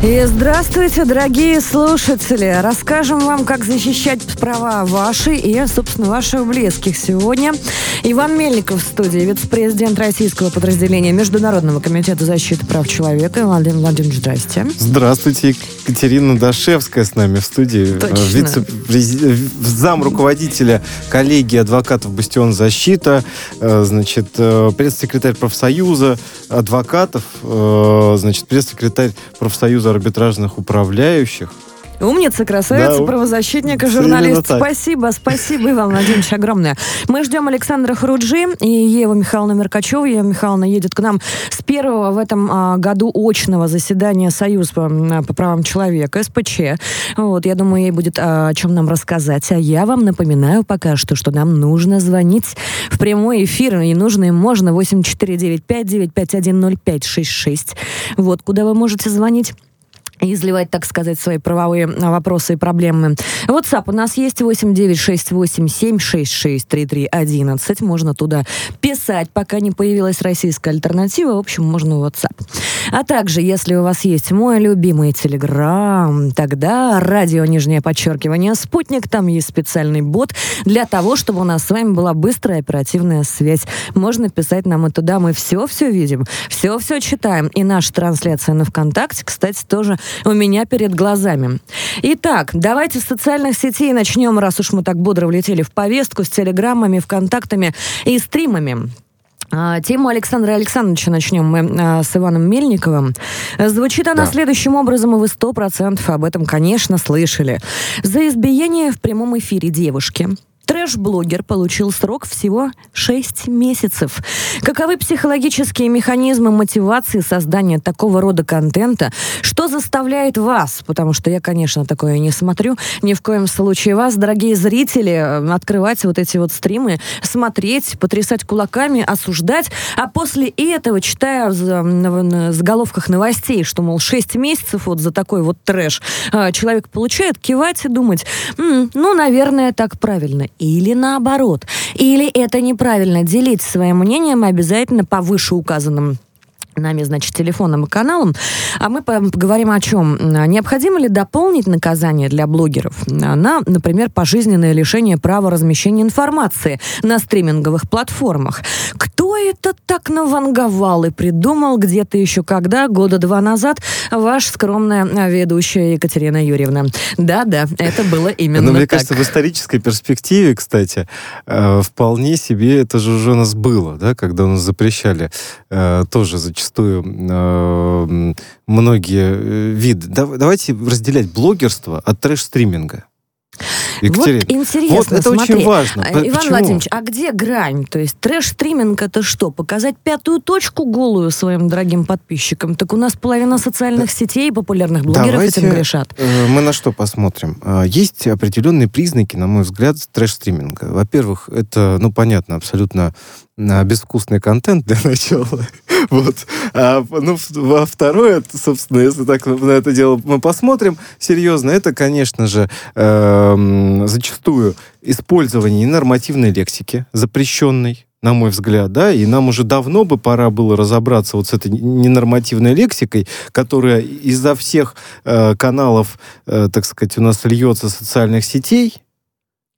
И здравствуйте, дорогие слушатели! Расскажем вам, как защищать права ваши и, собственно, ваших близких сегодня. Иван Мельников в студии, вице-президент российского подразделения Международного комитета защиты прав человека. Владимир Владимирович, здрасте. Здравствуйте, Екатерина Дашевская с нами в студии. Точно. Вице зам руководителя коллегии адвокатов «Бастион защита», э, значит, э, пресс-секретарь профсоюза адвокатов, э, значит, пресс-секретарь профсоюза арбитражных управляющих. Умница, красавица, да, правозащитник и журналист. Спасибо, спасибо, Иван Владимирович, огромное. Мы ждем Александра Харуджи и Еву Михайловну Меркачеву. Ева Михайловна едет к нам с первого в этом а, году очного заседания Союза по, по правам человека, СПЧ. Вот, я думаю, ей будет а, о чем нам рассказать. А я вам напоминаю пока что, что нам нужно звонить в прямой эфир. И нужно и можно 8495-951-0566. Вот, куда вы можете звонить изливать, так сказать, свои правовые а, вопросы и проблемы. WhatsApp у нас есть 8968-766-3311. Можно туда писать, пока не появилась российская альтернатива. В общем, можно в WhatsApp. А также, если у вас есть мой любимый Telegram, тогда радио, нижнее подчеркивание, спутник, там есть специальный бот для того, чтобы у нас с вами была быстрая оперативная связь. Можно писать нам и туда, мы все-все видим, все-все читаем. И наша трансляция на ВКонтакте, кстати, тоже у меня перед глазами. Итак, давайте с социальных сетей начнем, раз уж мы так бодро влетели в повестку, с телеграммами, ВКонтактами и стримами. А, тему Александра Александровича начнем мы а, с Иваном Мельниковым. Звучит она да. следующим образом, и вы сто процентов об этом, конечно, слышали. За избиение в прямом эфире девушки Трэш-блогер получил срок всего 6 месяцев. Каковы психологические механизмы мотивации создания такого рода контента? Что заставляет вас, потому что я, конечно, такое не смотрю, ни в коем случае. Вас, дорогие зрители, открывать вот эти вот стримы, смотреть, потрясать кулаками, осуждать, а после этого, читая в заголовках новостей, что, мол, 6 месяцев вот за такой вот трэш а, человек получает, кивать и думать, ну, наверное, так правильно или наоборот. Или это неправильно. Делиться своим мнением обязательно по вышеуказанным нами, значит, телефоном и каналом. А мы поговорим о чем. Необходимо ли дополнить наказание для блогеров на, например, пожизненное лишение права размещения информации на стриминговых платформах? Кто это так наванговал и придумал где-то еще когда, года два назад, ваша скромная ведущая Екатерина Юрьевна? Да-да, это было именно Но мне так. кажется, в исторической перспективе, кстати, э, вполне себе это же уже у нас было, да, когда у нас запрещали э, тоже зачастую зачастую э, многие э, виды. давайте разделять блогерство от трэш-стриминга. Екатерина. Вот интересно, вот это смотри, очень важно. Иван Почему? Владимирович, а где грань? То есть трэш-стриминг это что? Показать пятую точку голую своим дорогим подписчикам? Так у нас половина социальных да. сетей популярных блогеров Давайте, этим грешат. Э, мы на что посмотрим? Есть определенные признаки, на мой взгляд, трэш-стриминга. Во-первых, это, ну, понятно, абсолютно безвкусный контент для начала. вот. А, ну, во второе, собственно, если так на это дело мы посмотрим серьезно, это, конечно же, э, зачастую использование ненормативной лексики, запрещенной, на мой взгляд, да, и нам уже давно бы пора было разобраться вот с этой ненормативной лексикой, которая изо всех э, каналов, э, так сказать, у нас льется социальных сетей,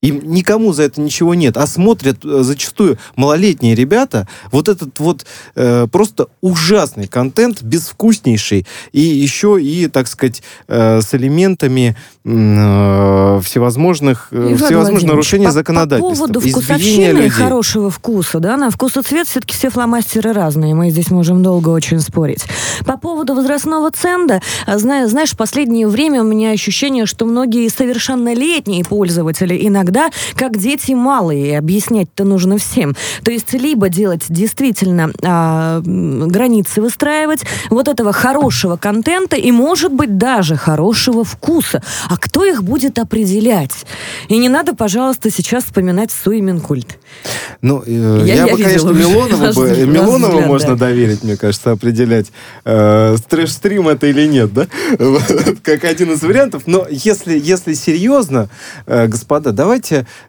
им никому за это ничего нет. А смотрят э, зачастую малолетние ребята вот этот вот э, просто ужасный контент, безвкуснейший, и еще и, так сказать, э, с элементами э, всевозможных, э, всевозможных нарушений по, законодательства. По поводу вкусовщины хорошего вкуса, да, на вкус и цвет все-таки все фломастеры разные, мы здесь можем долго очень спорить. По поводу возрастного ценда, а, знаешь, в последнее время у меня ощущение, что многие совершеннолетние пользователи иногда тогда как дети малые, объяснять-то нужно всем. То есть либо делать действительно а, границы выстраивать, вот этого хорошего контента и, может быть, даже хорошего вкуса. А кто их будет определять? И не надо, пожалуйста, сейчас вспоминать Суиминкульт. Ну, э, я, я, я бы, конечно, Милонова, бы, Милонова взгляд, можно да. доверить, мне кажется, определять, э, трэш-стрим это или нет, да? как один из вариантов. Но если, если серьезно, э, господа, давайте,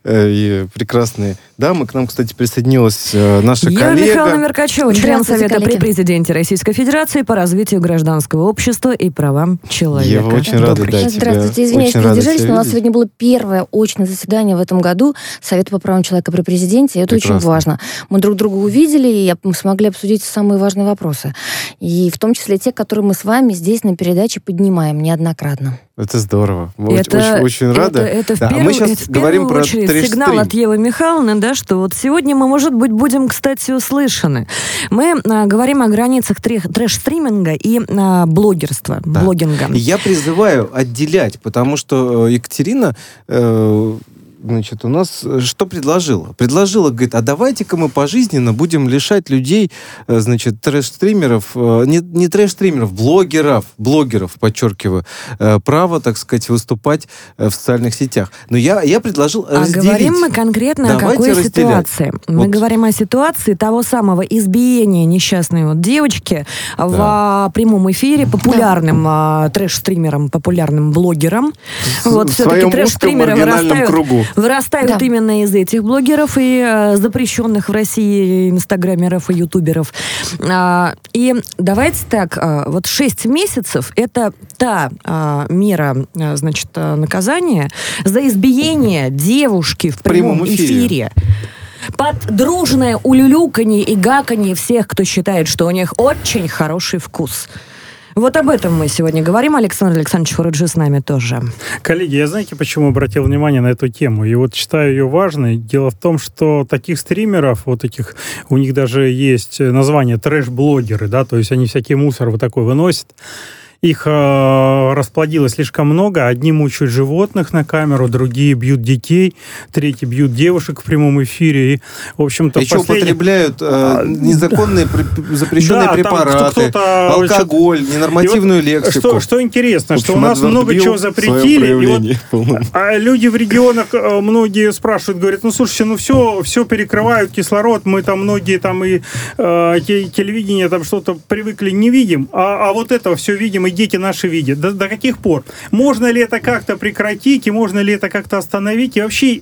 э, прекрасные дамы, к нам, кстати, присоединилась э, наша Я коллега. Михаила Меркачева, член Совета коллеги. при президенте Российской Федерации по развитию гражданского общества и правам человека. Я очень рада, да, Здравствуйте, извиняюсь, задержались, но у нас сегодня было первое очное заседание в этом году Совета по правам человека при президенте, и это Прекрасно. очень важно. Мы друг друга увидели, и мы смогли обсудить самые важные вопросы. И в том числе те, которые мы с вами здесь на передаче поднимаем неоднократно. Это здорово. Мы это, очень, очень рады. Это, это да. в первую, а мы сейчас это в говорим про очередь сигнал от Евы Михайловны, да, что вот сегодня мы, может быть, будем, кстати, услышаны. Мы а, говорим о границах трэш-стриминга и а, блогерства, да. блогинга. Я призываю отделять, потому что э, Екатерина э, значит, у нас э, что предложила? Предложила, говорит, а давайте-ка мы пожизненно будем лишать людей, э, значит, трэш-стримеров, э, не, не трэш-стримеров, блогеров, блогеров, подчеркиваю, право, так сказать, выступать в социальных сетях. Но я, я предложил а разделить. говорим мы конкретно давайте о какой разделять. ситуации? Вот. Мы говорим о ситуации того самого избиения несчастной вот девочки да. в прямом эфире популярным да. трэш-стримером, популярным блогером. В, вот все-таки трэш-стримеры вырастают, кругу вырастают да. именно из этих блогеров и э, запрещенных в России инстаграмеров и ютуберов. А, и давайте так, а, вот 6 месяцев это та а, мера, а, значит, а, наказания за избиение девушки в прямом, прямом эфире. эфире под дружное улюлюканье и гаканье всех, кто считает, что у них очень хороший вкус. Вот об этом мы сегодня говорим. Александр Александрович Фуруджи с нами тоже. Коллеги, я знаете, почему обратил внимание на эту тему? И вот считаю ее важной. Дело в том, что таких стримеров, вот таких, у них даже есть название трэш-блогеры, да, то есть они всякий мусор вот такой выносят их э, расплодилось слишком много. Одни мучают животных на камеру, другие бьют детей, третьи бьют девушек в прямом эфире. И, в общем-то, Еще последний... употребляют э, незаконные запрещенные да, препараты, алкоголь, ненормативную и лексику. Что, что интересно, общем, что у нас много чего запретили. И вот, а люди в регионах, э, многие спрашивают, говорят, ну, слушайте, ну, все, все перекрывают кислород, мы там многие там и э, телевидение там что-то привыкли не видим, а, а вот это все видим и дети наши видят. До, до каких пор? Можно ли это как-то прекратить, и можно ли это как-то остановить? И вообще,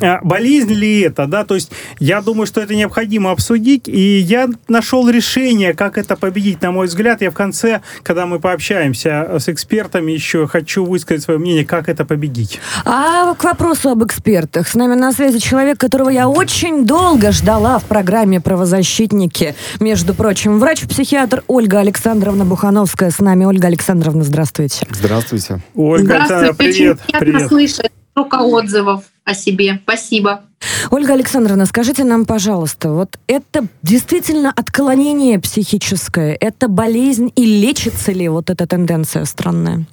а, болезнь ли это, да? То есть я думаю, что это необходимо обсудить, и я нашел решение, как это победить, на мой взгляд. Я в конце, когда мы пообщаемся с экспертами, еще хочу высказать свое мнение, как это победить. А к вопросу об экспертах. С нами на связи человек, которого я очень долго ждала в программе «Правозащитники». Между прочим, врач-психиатр Ольга Александровна Бухановская с нами. Ольга Александровна, здравствуйте. Здравствуйте. Ольга здравствуйте. привет. Очень приятно привет. слышать столько отзывов о себе. Спасибо. Ольга Александровна, скажите нам, пожалуйста, вот это действительно отклонение психическое, это болезнь и лечится ли вот эта тенденция странная?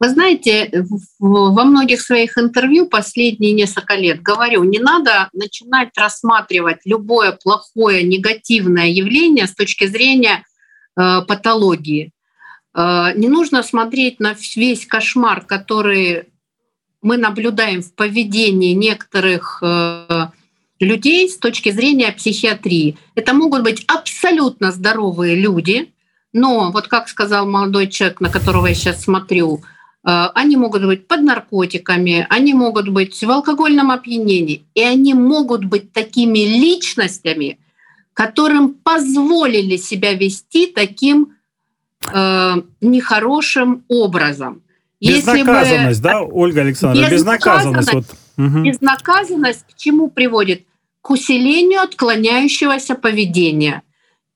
Вы знаете, во многих своих интервью последние несколько лет говорю, не надо начинать рассматривать любое плохое, негативное явление с точки зрения патологии. Э, не нужно смотреть на весь кошмар, который мы наблюдаем в поведении некоторых э, людей с точки зрения психиатрии. Это могут быть абсолютно здоровые люди, но вот как сказал молодой человек, на которого я сейчас смотрю, они могут быть под наркотиками, они могут быть в алкогольном опьянении, и они могут быть такими личностями, которым позволили себя вести таким э, нехорошим образом. Безнаказанность, бы, да, Ольга Александровна? Безнаказанность. Безнаказанность, вот. угу. безнаказанность к чему приводит? К усилению отклоняющегося поведения.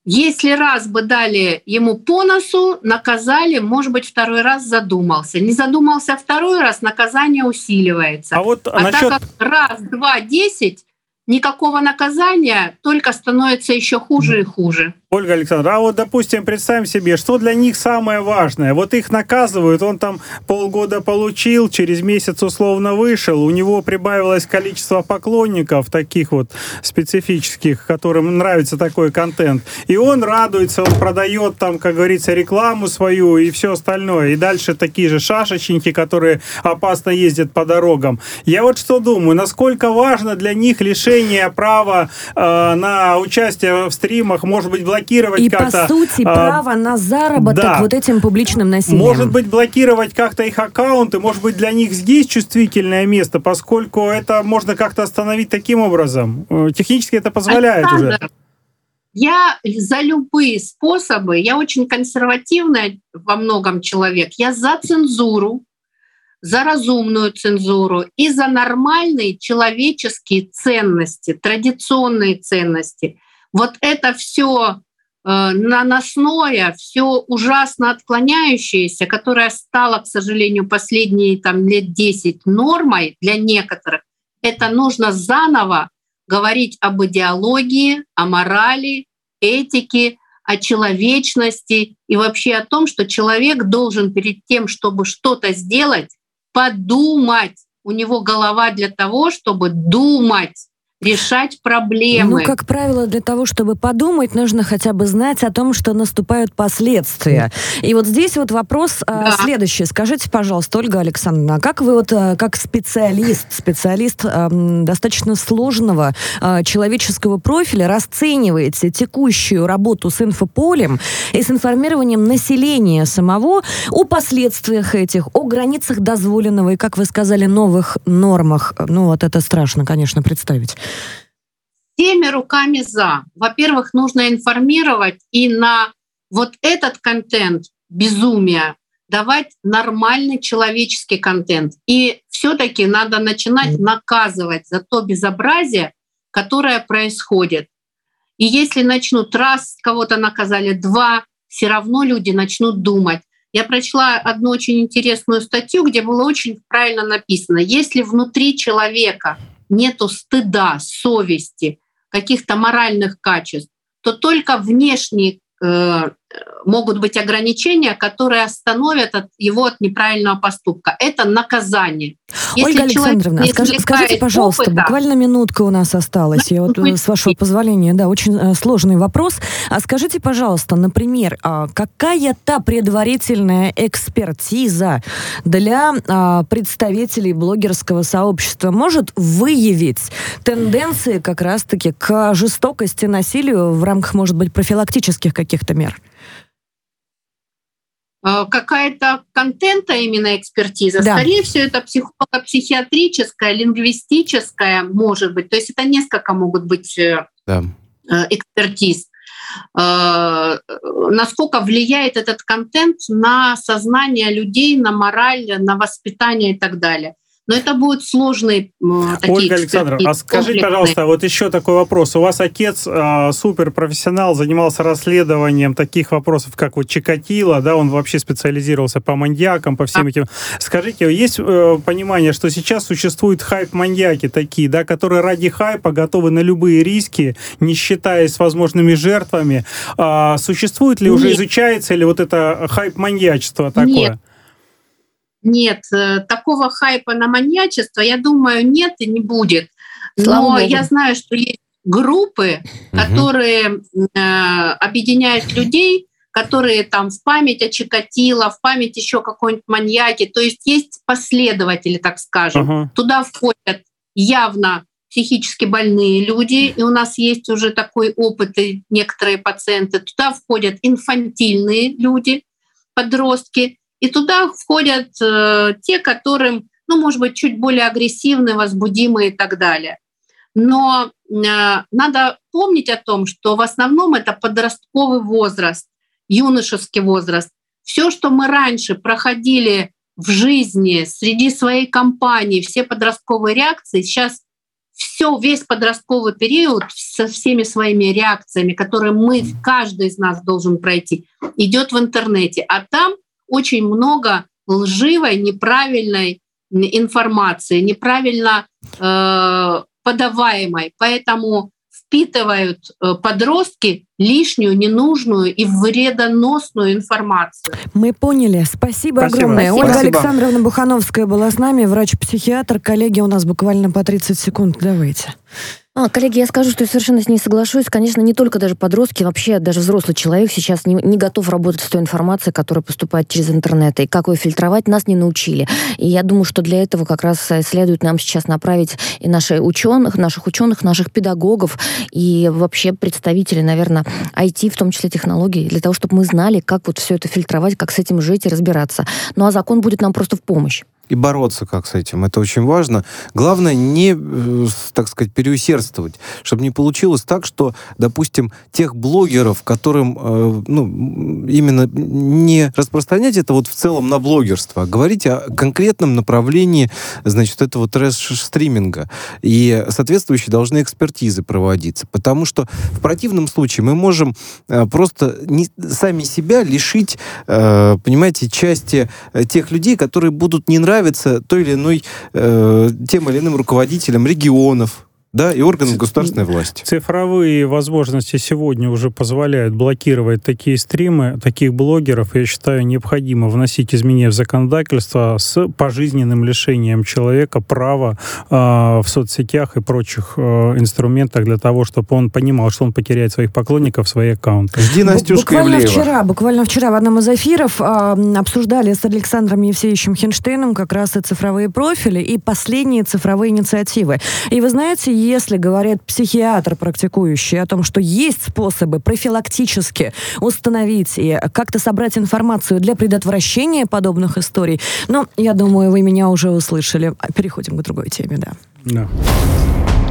Если раз бы дали ему по носу, наказали, может быть, второй раз задумался. Не задумался второй раз, наказание усиливается. А, вот а насчет... так как раз, два, десять, никакого наказания, только становится еще хуже и хуже. Ольга Александровна, а вот, допустим, представим себе, что для них самое важное. Вот их наказывают, он там полгода получил, через месяц условно вышел, у него прибавилось количество поклонников таких вот специфических, которым нравится такой контент. И он радуется, он продает там, как говорится, рекламу свою и все остальное. И дальше такие же шашечники, которые опасно ездят по дорогам. Я вот что думаю, насколько важно для них лишение права э, на участие в стримах, может быть, блокировать И, как-то... по сути, а, право на заработок да. вот этим публичным насилием. Может быть, блокировать как-то их аккаунты, может быть, для них здесь чувствительное место, поскольку это можно как-то остановить таким образом. Э, технически это позволяет Александр, уже. Я за любые способы, я очень консервативная во многом человек, я за цензуру, за разумную цензуру и за нормальные человеческие ценности, традиционные ценности. Вот это все наносное, все ужасно отклоняющееся, которое стало, к сожалению, последние там, лет 10 нормой для некоторых, это нужно заново говорить об идеологии, о морали, этике, о человечности и вообще о том, что человек должен перед тем, чтобы что-то сделать, подумать. У него голова для того, чтобы думать решать проблемы. Ну, как правило, для того, чтобы подумать, нужно хотя бы знать о том, что наступают последствия. И вот здесь вот вопрос а, да. следующий. Скажите, пожалуйста, Ольга Александровна, а как вы вот а, как специалист, специалист а, достаточно сложного а, человеческого профиля расцениваете текущую работу с инфополем и с информированием населения самого о последствиях этих, о границах дозволенного и, как вы сказали, новых нормах? Ну, вот это страшно, конечно, представить. Всеми руками за. Во-первых, нужно информировать и на вот этот контент безумия давать нормальный человеческий контент. И все-таки надо начинать наказывать за то безобразие, которое происходит. И если начнут раз кого-то наказали, два, все равно люди начнут думать. Я прочла одну очень интересную статью, где было очень правильно написано, если внутри человека нету стыда, совести, каких-то моральных качеств, то только внешние э, могут быть ограничения, которые остановят от его от неправильного поступка. Это наказание. Если Ольга Александровна, скажи, скажите, пожалуйста, опыта, буквально минутка у нас осталась. Я вот, э, с вашего позволения, да, очень э, сложный вопрос. А скажите, пожалуйста, например, а какая та предварительная экспертиза для а, представителей блогерского сообщества может выявить тенденции как раз-таки к жестокости, насилию в рамках, может быть, профилактических каких-то мер? Э, какая-то контента именно экспертиза. Да. Скорее всего, это психолого-психиатрическая, лингвистическая, может быть. То есть это несколько могут быть э, да. Э, экспертиз. Насколько влияет этот контент на сознание людей, на мораль, на воспитание и так далее. Но это будут сложные такие Ольга Александровна, а скажите, пожалуйста, вот еще такой вопрос. У вас отец э, суперпрофессионал, занимался расследованием таких вопросов, как вот Чикатило, да, он вообще специализировался по маньякам, по всем этим. Скажите, есть э, понимание, что сейчас существуют хайп-маньяки такие, да, которые ради хайпа готовы на любые риски, не считаясь возможными жертвами. А, существует ли Нет. уже, изучается ли вот это хайп-маньячество такое? Нет. Нет, э, такого хайпа на маньячество, я думаю, нет и не будет. Но я знаю, что есть группы, угу. которые э, объединяют людей, которые там в память о Чикатило, в память еще какой-нибудь маньяки. То есть есть последователи, так скажем. Угу. Туда входят явно психически больные люди, и у нас есть уже такой опыт, и некоторые пациенты. Туда входят инфантильные люди, подростки, и туда входят э, те, которым, ну, может быть, чуть более агрессивны, возбудимые и так далее. Но э, надо помнить о том, что в основном это подростковый возраст, юношеский возраст. Все, что мы раньше проходили в жизни, среди своей компании, все подростковые реакции, сейчас все, весь подростковый период со всеми своими реакциями, которые мы, каждый из нас должен пройти, идет в интернете. А там очень много лживой, неправильной информации, неправильно э, подаваемой. Поэтому впитывают э, подростки лишнюю, ненужную и вредоносную информацию. Мы поняли. Спасибо, Спасибо. огромное. Спасибо. Ольга Спасибо. Александровна Бухановская была с нами, врач-психиатр. Коллеги, у нас буквально по 30 секунд. Давайте. А, коллеги, я скажу, что я совершенно с ней соглашусь. Конечно, не только даже подростки, вообще даже взрослый человек сейчас не, не готов работать с той информацией, которая поступает через интернет. И как ее фильтровать, нас не научили. И я думаю, что для этого как раз следует нам сейчас направить и наших ученых, наших ученых, наших педагогов и вообще представителей, наверное, IT, в том числе технологий, для того, чтобы мы знали, как вот все это фильтровать, как с этим жить и разбираться. Ну а закон будет нам просто в помощь и бороться как с этим. Это очень важно. Главное не, э, так сказать, переусердствовать, чтобы не получилось так, что, допустим, тех блогеров, которым э, ну, именно не распространять это вот в целом на блогерство, а говорить о конкретном направлении, значит, этого трэш-стриминга. И соответствующие должны экспертизы проводиться. Потому что в противном случае мы можем э, просто не, сами себя лишить, понимаете, части тех людей, которые будут не нравиться нравится той или иной, э, тем или иным руководителям регионов, да, и органам государственной власти. Цифровые возможности сегодня уже позволяют блокировать такие стримы, таких блогеров. Я считаю, необходимо вносить изменения в законодательство с пожизненным лишением человека права э, в соцсетях и прочих э, инструментах для того, чтобы он понимал, что он потеряет своих поклонников, свои аккаунты. Жди Настюшка Буквально Ивлеева. вчера, буквально вчера в одном из эфиров э, обсуждали с Александром Евсеевичем Хинштейном как раз и цифровые профили, и последние цифровые инициативы. И вы знаете, если говорит психиатр практикующий о том, что есть способы профилактически установить и как-то собрать информацию для предотвращения подобных историй, ну, я думаю, вы меня уже услышали. Переходим к другой теме, да. Да.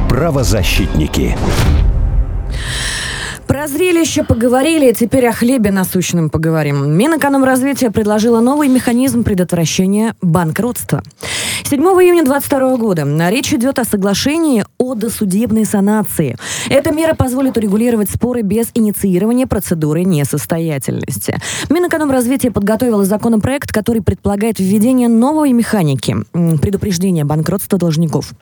Правозащитники. Про зрелище поговорили, теперь о хлебе насущном поговорим. Минэкономразвития предложила новый механизм предотвращения банкротства. 7 июня 2022 года речь идет о соглашении о досудебной санации. Эта мера позволит урегулировать споры без инициирования процедуры несостоятельности. Минэкономразвития подготовила законопроект, который предполагает введение новой механики предупреждения банкротства должников.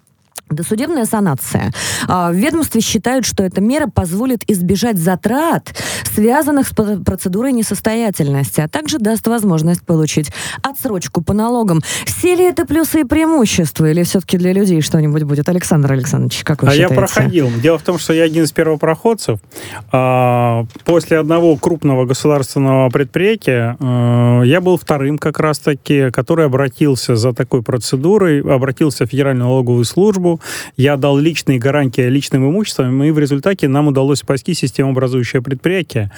Досудебная санация. А, в ведомстве считают, что эта мера позволит избежать затрат, связанных с процедурой несостоятельности, а также даст возможность получить отсрочку по налогам. Все ли это плюсы и преимущества, или все-таки для людей что-нибудь будет? Александр Александрович, как вы а считаете? я проходил. Дело в том, что я один из первопроходцев. А, после одного крупного государственного предприятия я был вторым как раз-таки, который обратился за такой процедурой, обратился в Федеральную налоговую службу, я дал личные гарантии личным имуществом, и в результате нам удалось спасти системообразующее предприятие.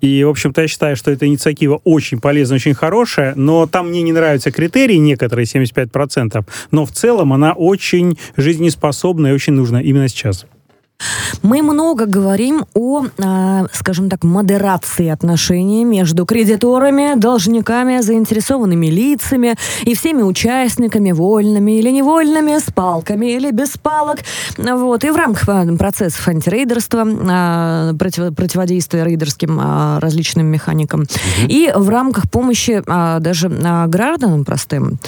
И, в общем-то, я считаю, что эта инициатива очень полезная, очень хорошая, но там мне не нравятся критерии некоторые, 75%, но в целом она очень жизнеспособна и очень нужна именно сейчас. Мы много говорим о, а, скажем так, модерации отношений между кредиторами, должниками, заинтересованными лицами и всеми участниками, вольными или невольными, с палками или без палок. Вот. И в рамках а, процессов антирейдерства, а, против, противодействия рейдерским различным механикам, угу. и в рамках помощи даже гражданам простым.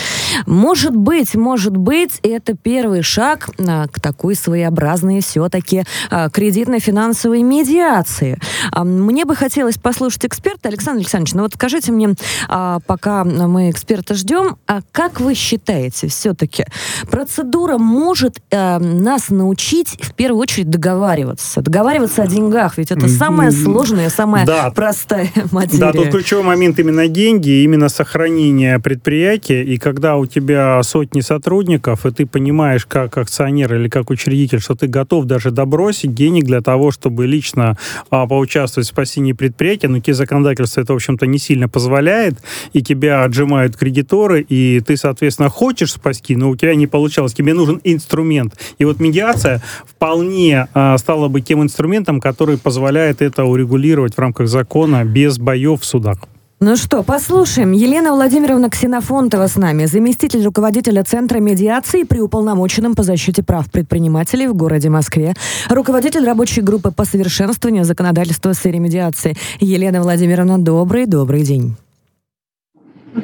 Может быть, может быть, это первый шаг к такой своеобразной все-таки а, кредитно-финансовой медиации. А, мне бы хотелось послушать эксперта. Александр Александрович, ну вот скажите мне, а, пока мы эксперта ждем, а как вы считаете, все-таки процедура может нас научить в первую очередь договариваться? Договариваться о деньгах, ведь это самая сложная, самая да. простая материя. Да, тут ключевой момент именно деньги, именно сохранение предприятия, и когда у тебя сотни сотрудников, и ты понимаешь, как акционер или как учредитель, что ты готов даже добавить бросить денег для того, чтобы лично а, поучаствовать в спасении предприятия, но тебе законодательство это, в общем-то, не сильно позволяет, и тебя отжимают кредиторы, и ты, соответственно, хочешь спасти, но у тебя не получалось, тебе нужен инструмент. И вот медиация вполне а, стала бы тем инструментом, который позволяет это урегулировать в рамках закона без боев в судах. Ну что, послушаем. Елена Владимировна Ксенофонтова с нами, заместитель руководителя Центра медиации при уполномоченном по защите прав предпринимателей в городе Москве, руководитель рабочей группы по совершенствованию законодательства в сфере медиации. Елена Владимировна, добрый-добрый день.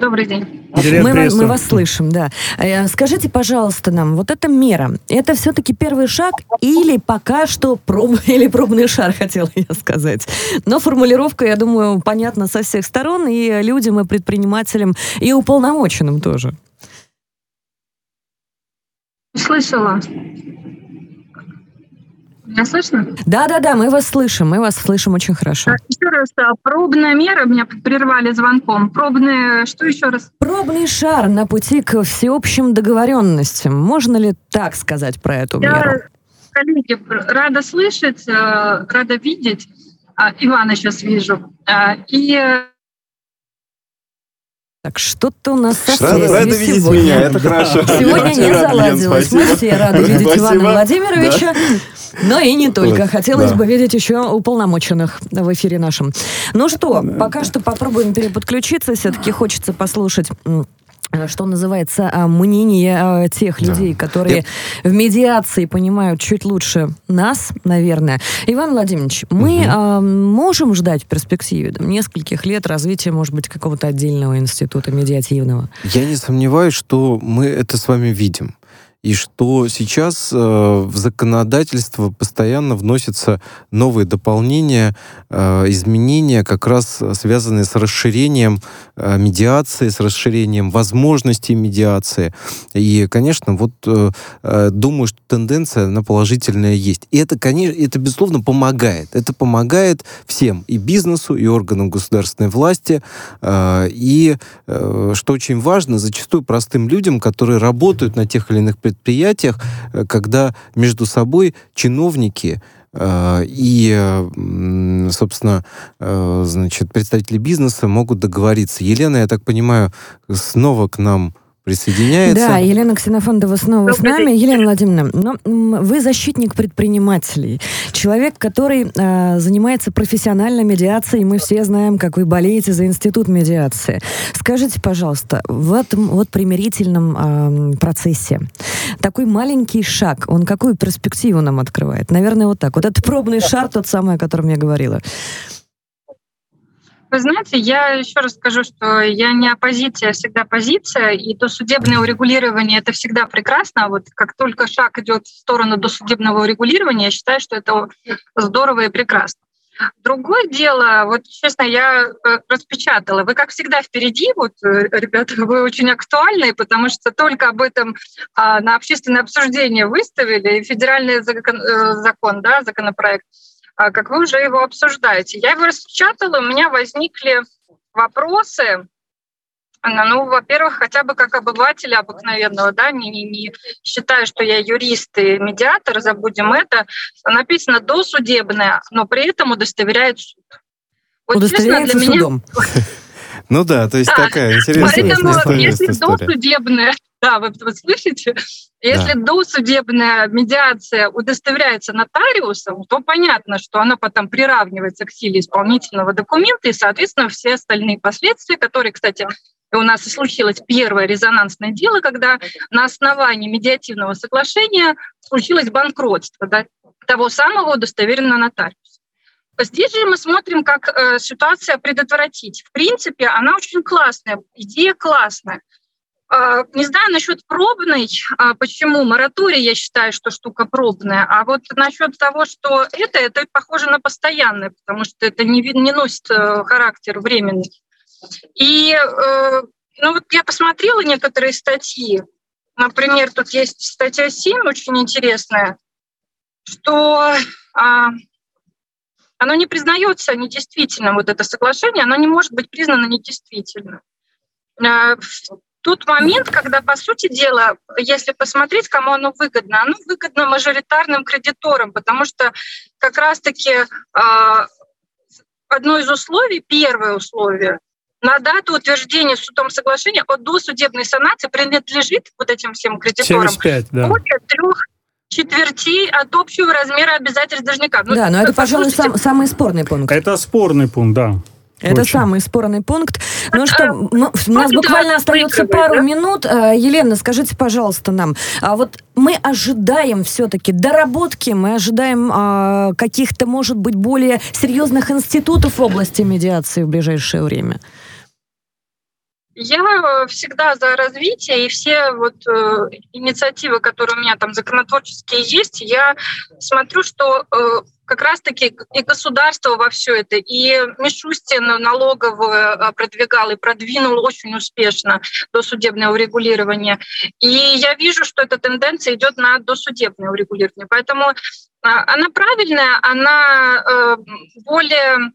Добрый день. Мы, мы вас слышим, да. Э, скажите, пожалуйста, нам, вот эта мера, это все-таки первый шаг или пока что проб, или пробный шар, хотела я сказать. Но формулировка, я думаю, понятна со всех сторон, и людям, и предпринимателям, и уполномоченным тоже. Слышала. Меня слышно? Да, да, да, мы вас слышим, мы вас слышим очень хорошо. Еще раз, пробная мера, меня прервали звонком. Пробная, что еще раз? Пробный шар на пути к всеобщим договоренностям. Можно ли так сказать про эту Я, меру? Коллеги, рада слышать, э, рада видеть. А, Ивана сейчас вижу. А, и так что-то у нас со Рада, рада видеть сегодня. меня, это хорошо. Сегодня не заладилось. Мы все рады видеть Ивана Владимировича. Но и не только. Хотелось бы видеть еще уполномоченных в эфире нашем. Ну что, пока что попробуем переподключиться. Все-таки хочется послушать что называется, а, мнение а, тех людей, да. которые Я... в медиации понимают чуть лучше нас, наверное. Иван Владимирович, мы угу. а, можем ждать в перспективе там, нескольких лет развития, может быть, какого-то отдельного института медиативного? Я не сомневаюсь, что мы это с вами видим и что сейчас э, в законодательство постоянно вносятся новые дополнения, э, изменения, как раз связанные с расширением э, медиации, с расширением возможностей медиации. И, конечно, вот э, э, думаю, что тенденция на положительная есть. И это, конечно, это, безусловно, помогает. Это помогает всем, и бизнесу, и органам государственной власти, э, и, э, что очень важно, зачастую простым людям, которые работают на тех или иных предприятиях, предприятиях, э, когда между собой чиновники э, и, собственно, э, значит, представители бизнеса могут договориться. Елена, я так понимаю, снова к нам присоединяется. Да, Елена Ксенофондова снова Добрый с нами. День. Елена Владимировна, ну, вы защитник предпринимателей, человек, который э, занимается профессиональной медиацией, мы все знаем, как вы болеете за институт медиации. Скажите, пожалуйста, в этом вот примирительном э, процессе такой маленький шаг, он какую перспективу нам открывает? Наверное, вот так. Вот этот пробный шар, тот самый, о котором я говорила. Вы знаете, я еще раз скажу, что я не оппозиция, а всегда позиция, и то судебное урегулирование это всегда прекрасно. А вот как только шаг идет в сторону досудебного урегулирования, я считаю, что это здорово и прекрасно. Другое дело, вот честно, я э, распечатала. Вы, как всегда, впереди, вот, э, ребята, вы очень актуальны, потому что только об этом а, на общественное обсуждение выставили, и федеральный закон, э, да, законопроект как вы уже его обсуждаете. Я его распечатала, у меня возникли вопросы, ну, во-первых, хотя бы как обывателя обыкновенного, да, не, не, не считаю, что я юрист и медиатор, забудем это. Написано досудебное, но при этом удостоверяет суд. Вот, Удостоверяется честно, для судом. Меня... Ну да, то есть да. такая интересная Поэтому, если досудебное, да, вы, слышите, если да. досудебная медиация удостоверяется нотариусом, то понятно, что она потом приравнивается к силе исполнительного документа, и, соответственно, все остальные последствия, которые, кстати, у нас случилось первое резонансное дело, когда на основании медиативного соглашения случилось банкротство да, того самого удостоверенного нотариуса. Здесь же мы смотрим, как э, ситуация предотвратить. В принципе, она очень классная, идея классная. А, не знаю насчет пробной, а, почему мораторий, я считаю, что штука пробная, а вот насчет того, что это, это похоже на постоянное, потому что это не, не носит э, характер временный. И э, ну вот я посмотрела некоторые статьи, например, тут есть статья 7, очень интересная, что а, оно не признается недействительным, вот это соглашение, оно не может быть признано недействительным Тут момент, когда, по сути дела, если посмотреть, кому оно выгодно, оно выгодно мажоритарным кредиторам, потому что как раз-таки э, одно из условий, первое условие, на дату утверждения судом соглашения о досудебной санации принадлежит вот этим всем кредиторам 75, да. более трех четвертей от общего размера обязательств должника. Ну, да, но это, пожалуй, сам, самый спорный пункт. Это спорный пункт, да. Это Очень. самый спорный пункт. Ну что, мы, у нас буквально остается пару минут. Э, Елена, скажите, пожалуйста, нам, а вот мы ожидаем все-таки доработки, мы ожидаем а, каких-то, может быть, более серьезных институтов в области медиации в ближайшее время? Я всегда за развитие, и все вот э, инициативы, которые у меня там законотворческие есть, я смотрю, что э, как раз-таки и государство во все это, и Мишустин налоговую э, продвигал и продвинул очень успешно досудебное урегулирование. И я вижу, что эта тенденция идет на досудебное урегулирование. Поэтому а, она правильная, она э, более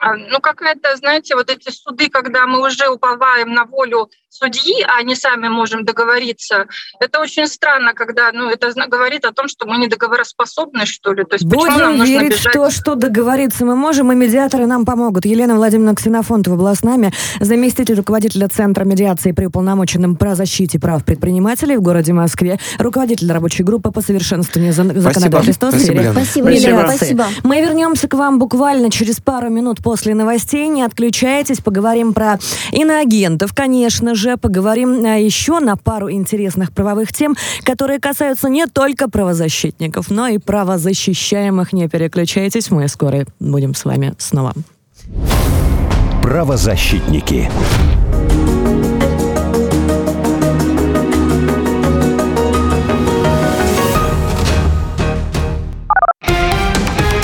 ну, какая-то, знаете, вот эти суды, когда мы уже уповаем на волю судьи, а не сами можем договориться, это очень странно, когда, ну, это говорит о том, что мы не договороспособны, что ли. То есть, Будем нам верить бежать? в то, что договориться мы можем, и медиаторы нам помогут. Елена Владимировна Ксенофонтова была с нами, заместитель руководителя Центра медиации при уполномоченном про защите прав предпринимателей в городе Москве, руководитель рабочей группы по совершенствованию законодательства в сфере Спасибо, Елена. Спасибо. Мы вернемся к вам буквально через пару минут после новостей. Не отключайтесь, поговорим про иноагентов, конечно же, поговорим а, еще на пару интересных правовых тем, которые касаются не только правозащитников, но и правозащищаемых. Не переключайтесь, мы скоро будем с вами снова. Правозащитники.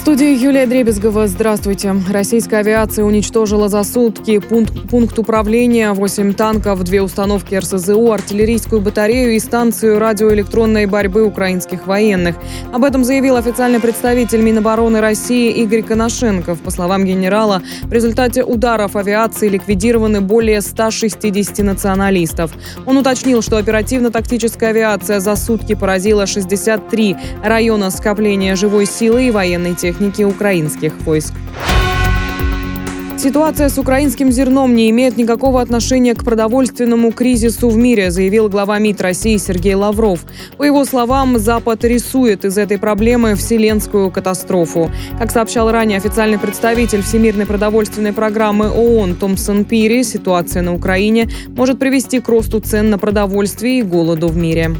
студии Юлия Дребезгова. Здравствуйте. Российская авиация уничтожила за сутки пункт, пункт управления, 8 танков, две установки РСЗО, артиллерийскую батарею и станцию радиоэлектронной борьбы украинских военных. Об этом заявил официальный представитель Минобороны России Игорь Коношенков. По словам генерала, в результате ударов авиации ликвидированы более 160 националистов. Он уточнил, что оперативно-тактическая авиация за сутки поразила 63 района скопления живой силы и военной техники техники украинских войск. Ситуация с украинским зерном не имеет никакого отношения к продовольственному кризису в мире, заявил глава МИД России Сергей Лавров. По его словам, Запад рисует из этой проблемы вселенскую катастрофу. Как сообщал ранее официальный представитель Всемирной продовольственной программы ООН Томпсон Пири, ситуация на Украине может привести к росту цен на продовольствие и голоду в мире.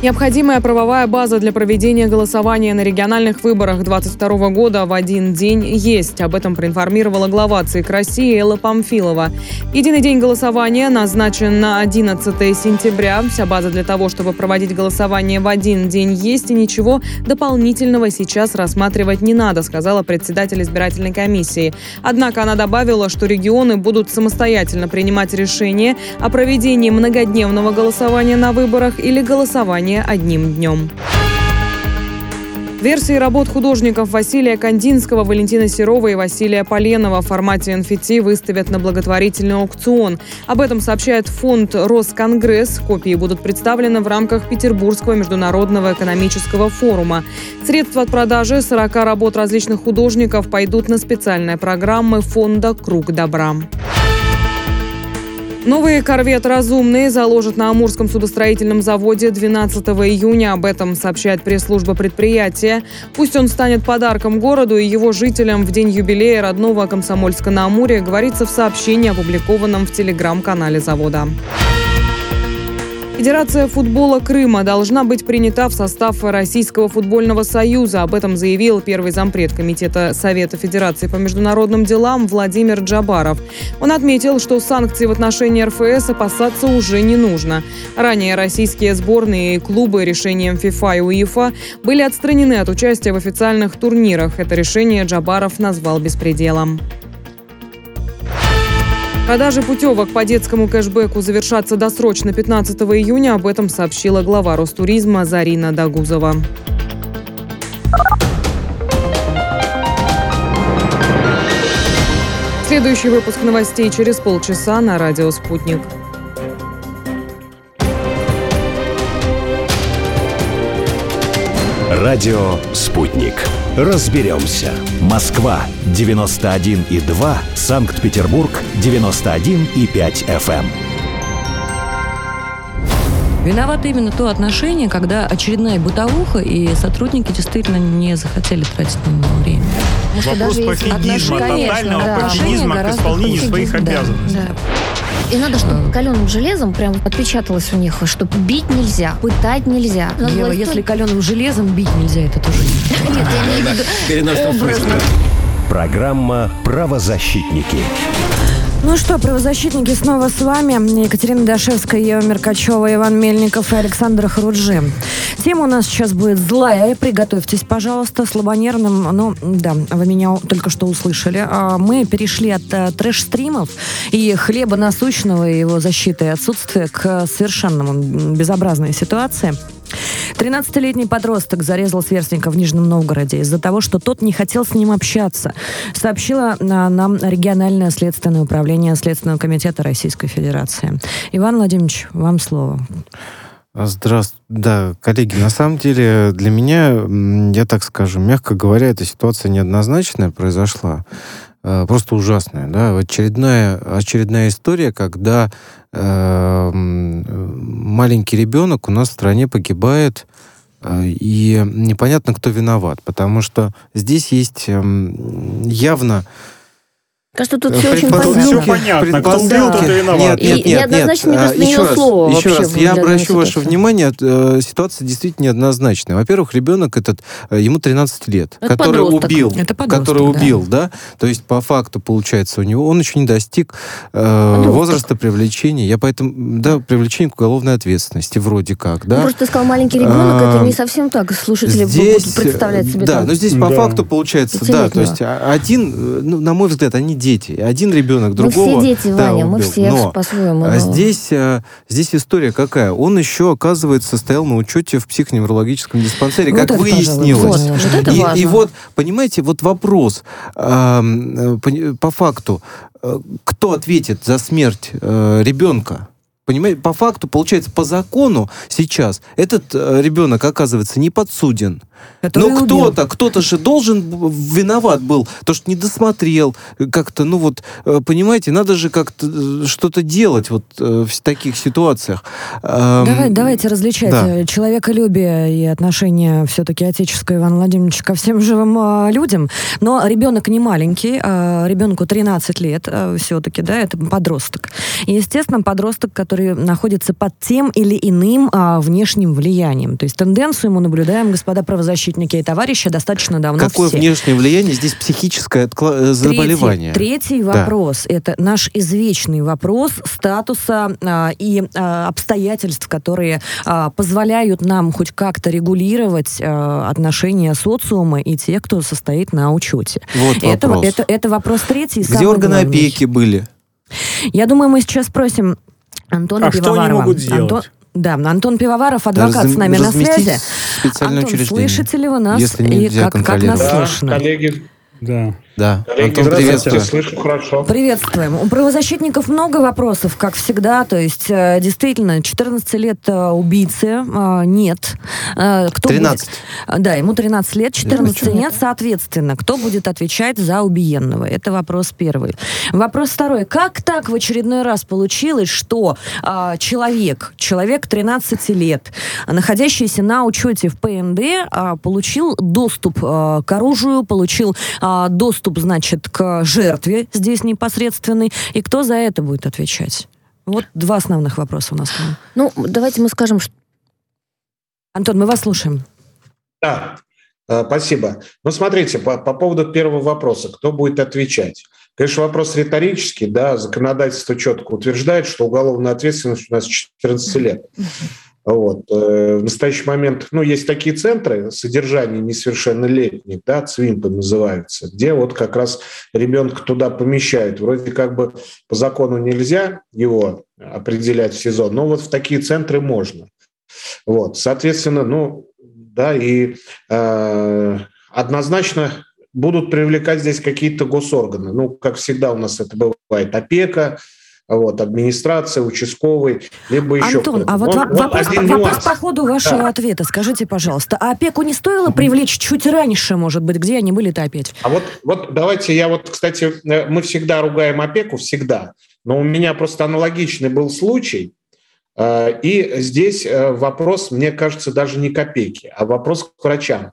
Необходимая правовая база для проведения голосования на региональных выборах 2022 года в один день есть. Об этом проинформировала глава ЦИК России Элла Памфилова. Единый день голосования назначен на 11 сентября. Вся база для того, чтобы проводить голосование в один день есть, и ничего дополнительного сейчас рассматривать не надо, сказала председатель избирательной комиссии. Однако она добавила, что регионы будут самостоятельно принимать решение о проведении многодневного голосования на выборах или голосования не одним днем. Версии работ художников Василия Кандинского, Валентина Серова и Василия Поленова в формате NFT выставят на благотворительный аукцион. Об этом сообщает фонд «Росконгресс». Копии будут представлены в рамках Петербургского международного экономического форума. Средства от продажи 40 работ различных художников пойдут на специальные программы фонда «Круг добра». Новый корвет «Разумный» заложат на Амурском судостроительном заводе 12 июня. Об этом сообщает пресс-служба предприятия. Пусть он станет подарком городу и его жителям в день юбилея родного Комсомольска на Амуре, говорится в сообщении, опубликованном в телеграм-канале завода. Федерация футбола Крыма должна быть принята в состав Российского футбольного союза. Об этом заявил первый зампред Комитета Совета Федерации по международным делам Владимир Джабаров. Он отметил, что санкций в отношении РФС опасаться уже не нужно. Ранее российские сборные и клубы решением ФИФА и УЕФА были отстранены от участия в официальных турнирах. Это решение Джабаров назвал беспределом. Продажи путевок по детскому кэшбэку завершатся досрочно 15 июня. Об этом сообщила глава Ростуризма Зарина Дагузова. Следующий выпуск новостей через полчаса на радио «Спутник». Радио «Спутник». Разберемся. Москва 91,2, Санкт-Петербург 91,5 FM. Виновато именно то отношение, когда очередная бытовуха, и сотрудники действительно не захотели тратить на него время. Вопрос пофигизма, тотального да. пофигизма к исполнению своих обязанностей. Да. И надо, чтобы каленым железом прям отпечаталось у них, что бить нельзя, пытать нельзя. Ева, если каленым железом бить нельзя, это тоже Нет, я имею в виду. Программа «Правозащитники». Ну что, правозащитники снова с вами. Екатерина Дашевская, Ева Меркачева, Иван Мельников и Александр Харуджи. Тема у нас сейчас будет злая. Приготовьтесь, пожалуйста, слабонервным. Ну, да, вы меня только что услышали. А, мы перешли от э, трэш-стримов и хлеба насущного и его защиты и отсутствия к совершенному безобразной ситуации – 13-летний подросток зарезал сверстника в Нижнем Новгороде из-за того, что тот не хотел с ним общаться, сообщила нам региональное следственное управление Следственного комитета Российской Федерации. Иван Владимирович, вам слово. Здравствуйте. Да, коллеги, на самом деле для меня, я так скажу, мягко говоря, эта ситуация неоднозначная произошла. Э, просто ужасная. Да? Очередная, очередная история, когда э, маленький ребенок у нас в стране погибает, э, и непонятно, кто виноват, потому что здесь есть э, явно Кажется, тут все очень понятно. Все понятно. Кто убил, тот и виноват. Нет, нет, нет. мне кажется, еще раз, слово еще раз, я обращу ваше внимание, э, ситуация действительно неоднозначная. Во-первых, ребенок этот, э, ему 13 лет, Это который подросток. убил, Это который убил, да. То есть по факту получается у него, он еще не достиг э, возраста привлечения. Я поэтому, да, привлечения к уголовной ответственности вроде как, да. Ну, просто сказал маленький ребенок, а, это не совсем так. Слушатели здесь, будут представлять себе. Да, но здесь по факту получается, да, то есть а, один, э, ну, на мой взгляд, они дети. Один ребенок другого... Мы все дети, да, Ваня, мы все но, по-своему. А здесь, а, здесь история какая? Он еще, оказывается, стоял на учете в психоневрологическом диспансере, вот как выяснилось. Вот, вот это и, важно. и вот, понимаете, вот вопрос а, по факту, э, кто ответит за смерть э, ребенка? Понимаете, по факту, получается, по закону сейчас этот э, ребенок оказывается не подсуден. Но кто-то, кто-то же должен виноват был, то что не досмотрел как-то, ну вот, э, понимаете, надо же как-то э, что-то делать вот э, в таких ситуациях. Давай, давайте различать да. человеколюбие и отношение все-таки отеческое Ивана Владимировича ко всем живым людям. Но ребенок не маленький, ребенку 13 лет все-таки, да, это подросток. И, естественно, подросток, который находится под тем или иным а, внешним влиянием. То есть тенденцию мы наблюдаем, господа правозащитники, защитники и товарищи достаточно давно Какое все. внешнее влияние? Здесь психическое откла... заболевание. Третий, третий да. вопрос. Это наш извечный вопрос статуса а, и а, обстоятельств, которые а, позволяют нам хоть как-то регулировать а, отношения социума и тех, кто состоит на учете. Вот это, вопрос. Это, это вопрос третий. Где органы главный. опеки были? Я думаю, мы сейчас спросим Антона а Пивоварова. что они могут сделать? Антон... Да, Антон Пивоваров, адвокат да, с нами на связи. Антон, слышите ли вы нас Если и как, как нас да, слышно? коллеги, да. Да. Коллеги, Антон, приветствую. Слышу хорошо. Приветствуем. У правозащитников много вопросов, как всегда. То есть, э, действительно, 14 лет э, убийцы э, нет. Кто 13. Будет? Да, ему 13 лет, 14 ну, нет. Соответственно, кто будет отвечать за убиенного? Это вопрос первый. Вопрос второй. Как так в очередной раз получилось, что человек, человек 13 лет, находящийся на учете в ПНД, получил доступ к оружию, получил доступ доступ, значит, к жертве здесь непосредственный, и кто за это будет отвечать? Вот два основных вопроса у нас. Ну, давайте мы скажем, что... Антон, мы вас слушаем. Да, э, спасибо. Ну, смотрите, по, по поводу первого вопроса, кто будет отвечать? Конечно, вопрос риторический, да, законодательство четко утверждает, что уголовная ответственность у нас 14 лет. Вот. Э, в настоящий момент, ну, есть такие центры содержания несовершеннолетних, да, ЦВИМПы называются, где вот как раз ребенка туда помещают. Вроде как бы по закону нельзя его определять в СИЗО, но вот в такие центры можно. Вот, соответственно, ну, да, и э, однозначно будут привлекать здесь какие-то госорганы. Ну, как всегда у нас это бывает, опека, вот, администрация, участковый, либо еще Антон, а вот, вот вопрос, вопрос по ходу вашего да. ответа. Скажите, пожалуйста, а опеку не стоило привлечь чуть раньше, может быть, где они были-то опять? А вот, вот давайте я вот, кстати, э, мы всегда ругаем опеку, всегда, но у меня просто аналогичный был случай, э, и здесь э, вопрос, мне кажется, даже не копейки, а вопрос к врачам.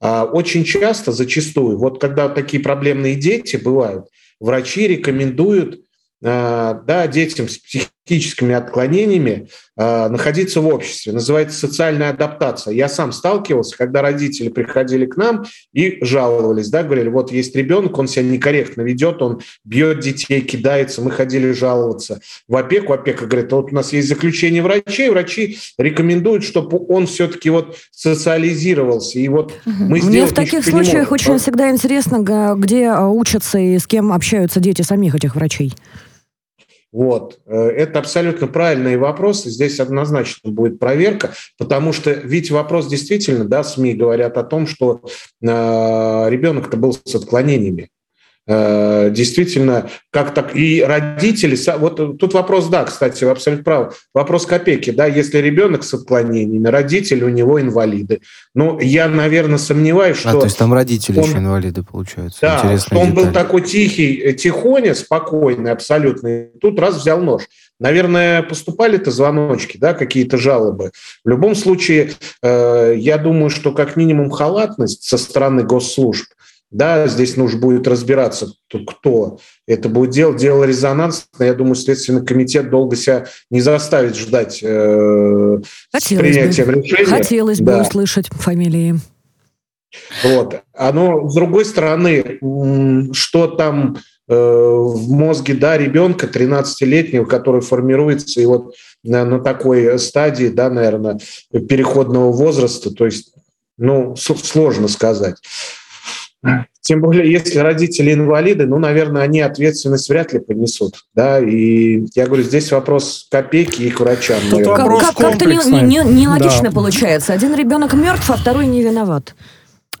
Очень часто, зачастую, вот когда такие проблемные дети бывают, врачи рекомендуют да, детям с психическими отклонениями э, находиться в обществе. Называется социальная адаптация. Я сам сталкивался, когда родители приходили к нам и жаловались, да, говорили, вот есть ребенок, он себя некорректно ведет, он бьет детей, кидается. Мы ходили жаловаться в опеку. Опека говорит, вот у нас есть заключение врачей, врачи рекомендуют, чтобы он все-таки вот социализировался. И вот мы Мне в таких случаях очень всегда интересно, где а, учатся и с кем общаются дети самих этих врачей. Вот. Э, это абсолютно правильный вопрос, и здесь однозначно будет проверка, потому что ведь вопрос действительно, да, СМИ говорят о том, что э, ребенок-то был с отклонениями. Э, действительно, как так, и родители, вот тут вопрос, да, кстати, вы абсолютно правы, вопрос копейки, да, если ребенок с отклонениями, родители у него инвалиды, ну, я, наверное, сомневаюсь, а, что... А, то есть там родители он, еще инвалиды, получаются. Да, Интересная что он деталь. был такой тихий, э, тихоня, спокойный абсолютно, тут раз взял нож. Наверное, поступали-то звоночки, да, какие-то жалобы. В любом случае, э, я думаю, что как минимум халатность со стороны госслужб – да, здесь нужно будет разбираться, кто это будет делать. Дело резонансное. Я думаю, Следственный комитет долго себя не заставит ждать э, бы. решения. Хотелось да. бы услышать фамилии. Вот. Оно, с другой стороны, что там э, в мозге да, ребенка 13-летнего, который формируется и вот на, на такой стадии, да, наверное, переходного возраста, то есть, ну, сложно сказать. Тем более, если родители инвалиды, ну, наверное, они ответственность вряд ли понесут. Да? И я говорю, здесь вопрос копейки и к врачам. Тут вопрос как, как-то нелогично не, не, получается. Один ребенок мертв, а второй не виноват.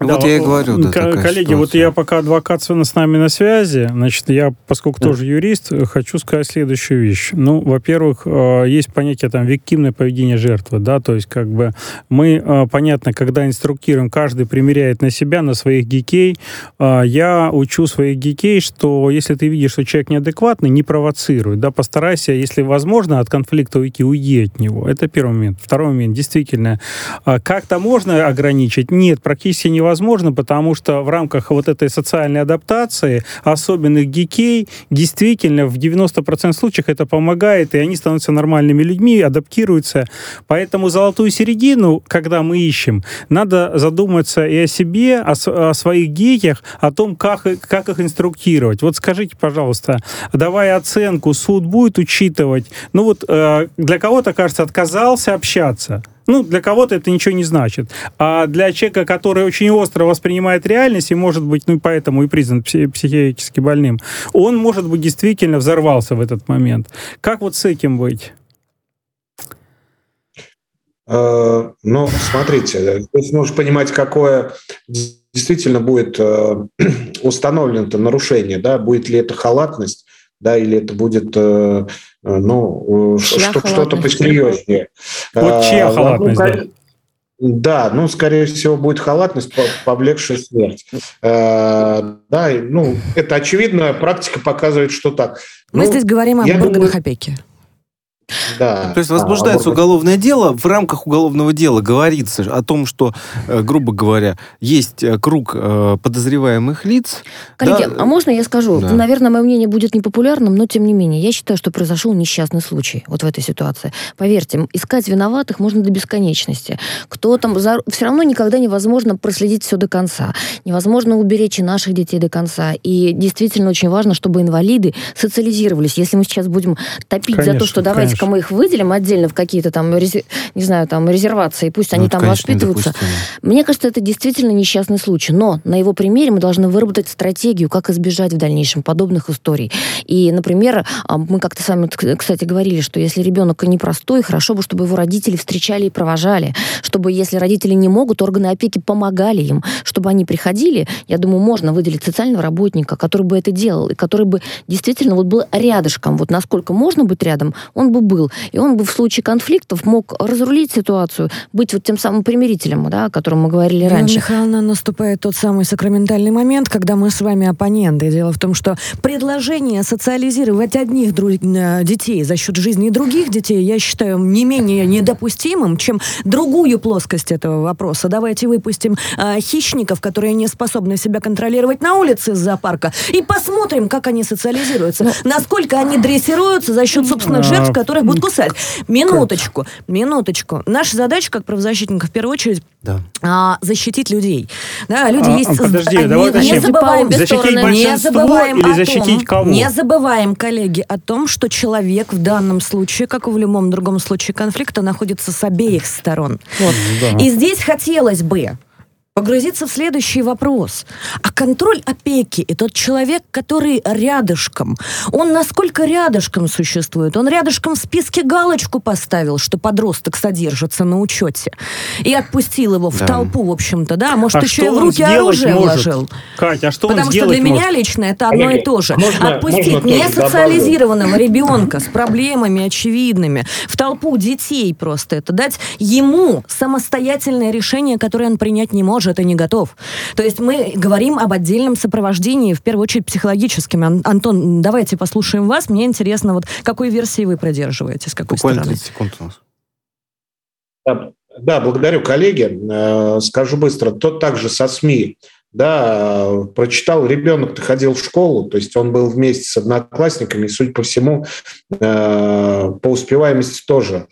Да, вот я и говорю. Да, коллеги, ситуация. вот я пока адвокат с нами на связи, значит, я, поскольку да. тоже юрист, хочу сказать следующую вещь. Ну, во-первых, э, есть понятие там виктимное поведение жертвы, да, то есть как бы мы, э, понятно, когда инструктируем, каждый примеряет на себя, на своих гикей. Э, я учу своих гикей, что если ты видишь, что человек неадекватный, не провоцируй, да, постарайся, если возможно, от конфликта уйти, уйди от него. Это первый момент. Второй момент, действительно, как-то можно ограничить? Нет, практически невозможно невозможно, потому что в рамках вот этой социальной адаптации особенных гикей действительно в 90% случаев это помогает, и они становятся нормальными людьми, адаптируются. Поэтому золотую середину, когда мы ищем, надо задуматься и о себе, о, о своих детях, о том, как, как их инструктировать. Вот скажите, пожалуйста, давая оценку, суд будет учитывать, ну вот э, для кого-то, кажется, отказался общаться, ну, для кого-то это ничего не значит. А для человека, который очень остро воспринимает реальность и, может быть, ну, поэтому и признан психически больным, он, может быть, действительно взорвался в этот момент. Как вот с этим быть? Э, ну, смотрите, здесь нужно понимать, какое действительно будет э, установлено нарушение, да, будет ли это халатность, да, или это будет э, Э, ну, что-то посерьезнее. Вот чья а, халатность, да? Да, ну, скорее всего, будет халатность, повлекшая смерть. Э, да, ну, это очевидно, практика показывает, что так. Мы ну, здесь говорим об органах думаю... опеки. Да. То есть возбуждается а, уголовное дело, в рамках уголовного дела говорится о том, что, э, грубо говоря, есть э, круг э, подозреваемых лиц. Коллеги, да? а можно я скажу? Да. Наверное, мое мнение будет непопулярным, но тем не менее, я считаю, что произошел несчастный случай вот в этой ситуации. Поверьте, искать виноватых можно до бесконечности. Кто там... За... Все равно никогда невозможно проследить все до конца. Невозможно уберечь и наших детей до конца. И действительно очень важно, чтобы инвалиды социализировались. Если мы сейчас будем топить конечно, за то, что давайте давайте мы их выделим отдельно в какие-то там, не знаю, там резервации, пусть ну, они там конечно, воспитываются. Мне кажется, это действительно несчастный случай. Но на его примере мы должны выработать стратегию, как избежать в дальнейшем подобных историй. И, например, а, мы как-то сами, кстати, говорили, что если ребенок непростой, хорошо бы, чтобы его родители встречали и провожали, чтобы, если родители не могут, органы опеки помогали им, чтобы они приходили, я думаю, можно выделить социального работника, который бы это делал, и который бы действительно вот был рядышком, вот насколько можно быть рядом, он бы был. И он бы в случае конфликтов мог разрулить ситуацию, быть вот тем самым примирителем, да, о котором мы говорили Елена раньше. Михайловна, наступает тот самый сакраментальный момент, когда мы с вами оппоненты. Дело в том, что предложение социализировать одних друг... Э, детей за счет жизни других детей, я считаю, не менее недопустимым, чем другую плоскость этого вопроса. Давайте выпустим э, хищников, которые не способны себя контролировать на улице из зоопарка, и посмотрим, как они социализируются. Ну, Насколько они дрессируются за счет собственных жертв, которые которых будут кусать. Минуточку, минуточку. Наша задача, как правозащитников, в первую очередь, да. а, защитить людей. Да, люди а, есть... Подожди, а, давай не, не забываем, защитить не забываем или защитить том, кого? Не забываем, коллеги, о том, что человек в данном случае, как и в любом другом случае конфликта, находится с обеих сторон. Вот. Да. И здесь хотелось бы погрузиться в следующий вопрос. А контроль опеки и тот человек, который рядышком, он насколько рядышком существует? Он рядышком в списке галочку поставил, что подросток содержится на учете, и отпустил его в да. толпу, в общем-то, да? Может, а еще и в руки оружие может? вложил. Катя, а что Потому он что для меня может? лично это одно и то же. Можно, Отпустить можно несоциализированного ребенка с проблемами очевидными в толпу детей просто это дать ему самостоятельное решение, которое он принять не может может и не готов. То есть мы говорим об отдельном сопровождении, в первую очередь психологическим. Антон, давайте послушаем вас. Мне интересно, вот какой версии вы продерживаетесь, какой Буквально стороны? 30 секунд у нас. Да, да, благодарю, коллеги. Э, скажу быстро. Тот также со СМИ да, прочитал, ребенок-то ходил в школу, то есть он был вместе с одноклассниками, и, судя по всему, э, по успеваемости тоже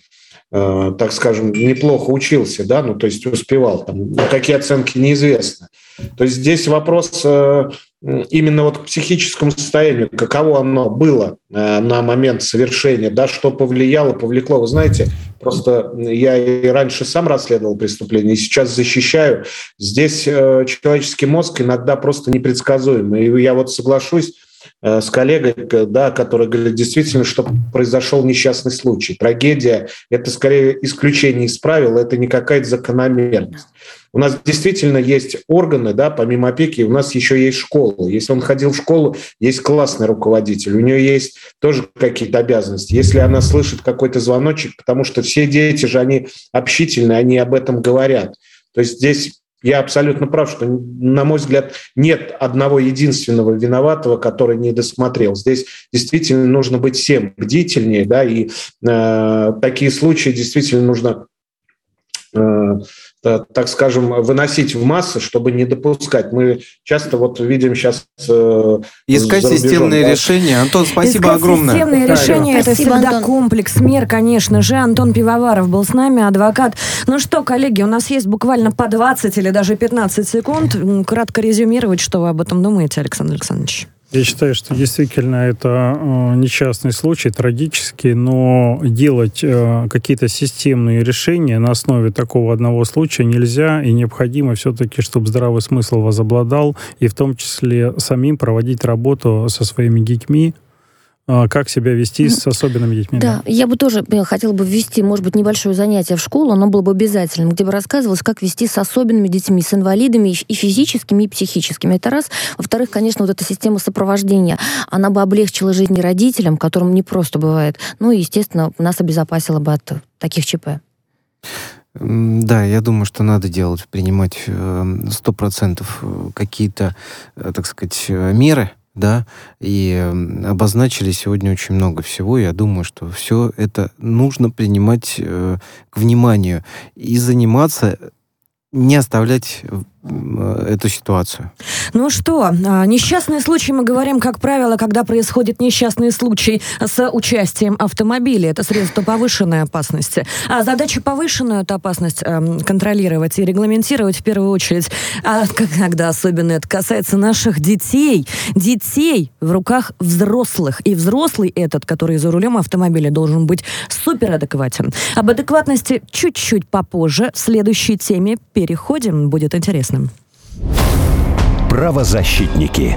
Э, так скажем, неплохо учился, да, ну, то есть успевал, там, какие оценки неизвестно. То есть здесь вопрос э, именно вот к психическому состоянию, каково оно было э, на момент совершения, да, что повлияло, повлекло. Вы знаете, просто я и раньше сам расследовал преступления, и сейчас защищаю. Здесь человеческий мозг иногда просто непредсказуемый. И я вот соглашусь, с коллегой, да, который говорит, действительно, что произошел несчастный случай. Трагедия – это скорее исключение из правил, это не какая-то закономерность. У нас действительно есть органы, да, помимо опеки, у нас еще есть школа. Если он ходил в школу, есть классный руководитель, у нее есть тоже какие-то обязанности. Если она слышит какой-то звоночек, потому что все дети же, они общительные, они об этом говорят. То есть здесь я абсолютно прав, что, на мой взгляд, нет одного единственного виноватого, который не досмотрел. Здесь действительно нужно быть всем бдительнее, да, и э, такие случаи действительно нужно э, так скажем, выносить в массы, чтобы не допускать. Мы часто вот видим сейчас... Э, Искать системные да? решения. Антон, спасибо Искать огромное. системные да, решения – это всегда Антон. комплекс мер, конечно же. Антон Пивоваров был с нами, адвокат. Ну что, коллеги, у нас есть буквально по 20 или даже 15 секунд. Кратко резюмировать, что вы об этом думаете, Александр Александрович. Я считаю, что действительно это э, несчастный случай, трагический, но делать э, какие-то системные решения на основе такого одного случая нельзя, и необходимо все-таки, чтобы здравый смысл возобладал, и в том числе самим проводить работу со своими детьми, как себя вести с особенными детьми. Да, да, я бы тоже э, хотела бы ввести, может быть, небольшое занятие в школу, оно было бы обязательным, где бы рассказывалось, как вести с особенными детьми, с инвалидами и физическими, и психическими. Это раз. Во-вторых, конечно, вот эта система сопровождения, она бы облегчила жизнь родителям, которым не просто бывает. Ну и, естественно, нас обезопасила бы от таких ЧП. Да, я думаю, что надо делать, принимать э, сто процентов э, какие-то, так сказать, меры, да, и обозначили сегодня очень много всего. Я думаю, что все это нужно принимать э, к вниманию и заниматься, не оставлять эту ситуацию. Ну что, а, несчастные случаи мы говорим, как правило, когда происходит несчастный случай с участием автомобиля. Это средство повышенной опасности. А задача повышенную эту опасность э, контролировать и регламентировать в первую очередь, а когда особенно это касается наших детей. Детей в руках взрослых. И взрослый этот, который за рулем автомобиля, должен быть суперадекватен. Об адекватности чуть-чуть попозже. В следующей теме переходим. Будет интересно интересным. Правозащитники.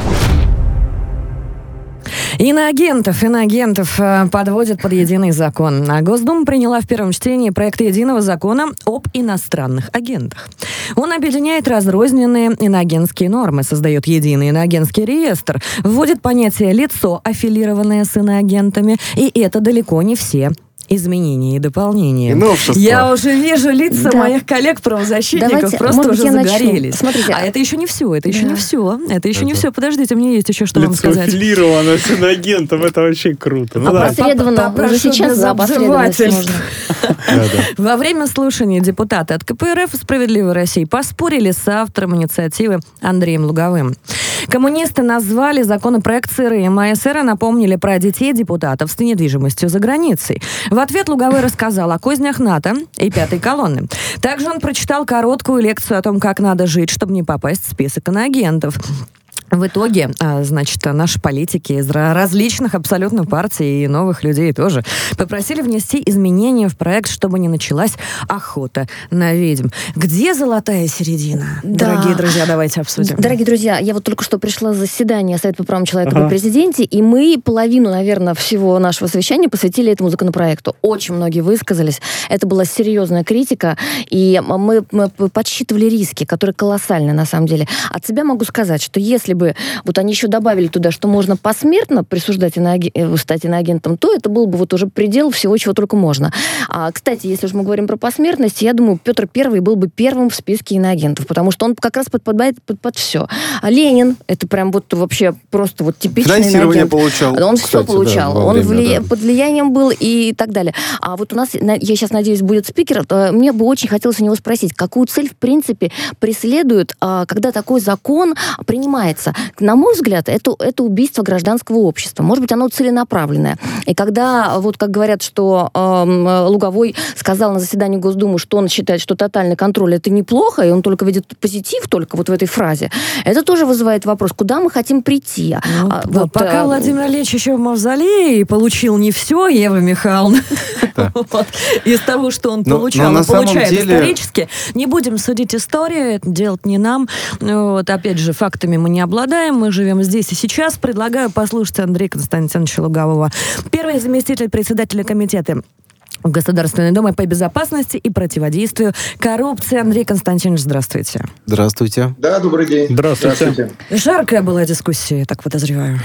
Иноагентов, иноагентов э, подводят под единый закон. А Госдума приняла в первом чтении проект единого закона об иностранных агентах. Он объединяет разрозненные иноагентские нормы, создает единый иноагентский реестр, вводит понятие «лицо», аффилированное с иноагентами, и это далеко не все изменения и дополнения. И Я уже вижу лица да. моих коллег-правозащитников, Давайте, просто уже загорелись. Смотрите, а это еще не все, это еще да. не все. Это еще это... не все. Подождите, мне есть еще что Лицо вам сказать. Лицо с инагентом, это вообще круто. Ну, опосредованно, уже сейчас за Во время слушания депутаты от КПРФ «Справедливой России» поспорили с автором инициативы Андреем Луговым. Коммунисты назвали законопроект сырым, а эсеры напомнили про детей депутатов с недвижимостью за границей. В ответ Луговой рассказал о кознях НАТО и пятой колонны. Также он прочитал короткую лекцию о том, как надо жить, чтобы не попасть в список иноагентов. В итоге, а, значит, наши политики из различных абсолютно партий и новых людей тоже попросили внести изменения в проект, чтобы не началась охота на ведьм. Где золотая середина? Да. Дорогие друзья, давайте обсудим. Дорогие друзья, я вот только что пришла с заседания Совета по правам человека ага. при президенте, и мы половину, наверное, всего нашего совещания посвятили этому законопроекту. Очень многие высказались. Это была серьезная критика, и мы, мы подсчитывали риски, которые колоссальны на самом деле. От себя могу сказать, что если бы бы, вот они еще добавили туда, что можно посмертно присуждать иноаген... Э, стать иноагентом, то это был бы вот уже предел всего, чего только можно. А, кстати, если уж мы говорим про посмертность, я думаю, Петр Первый был бы первым в списке иноагентов, потому что он как раз подпадает под, под все. А Ленин, это прям вот вообще просто вот типичный Финансирование иноагент. получал. Он кстати, все получал. Да, он время, влия... да. под влиянием был и так далее. А вот у нас, я сейчас надеюсь, будет спикер, мне бы очень хотелось у него спросить, какую цель, в принципе, преследует, а, когда такой закон принимается на мой взгляд, это, это убийство гражданского общества. Может быть, оно целенаправленное. И когда, вот как говорят, что э, Луговой сказал на заседании Госдумы, что он считает, что тотальный контроль это неплохо, и он только видит позитив только вот в этой фразе, это тоже вызывает вопрос, куда мы хотим прийти. Ну, а, вот, пока э, Владимир Ильич еще в мавзолее и получил не все, Ева Михайловна, из того, что он получал и получает исторически, не будем судить историю, это делать не нам. Вот, опять же, фактами мы не обладаем обладаем, мы живем здесь и сейчас. Предлагаю послушать Андрея Константиновича Лугового. Первый заместитель председателя комитета Государственной Думы по безопасности и противодействию коррупции. Андрей Константинович, здравствуйте. Здравствуйте. Да, добрый день. Здравствуйте. здравствуйте. Жаркая была дискуссия, я так подозреваю.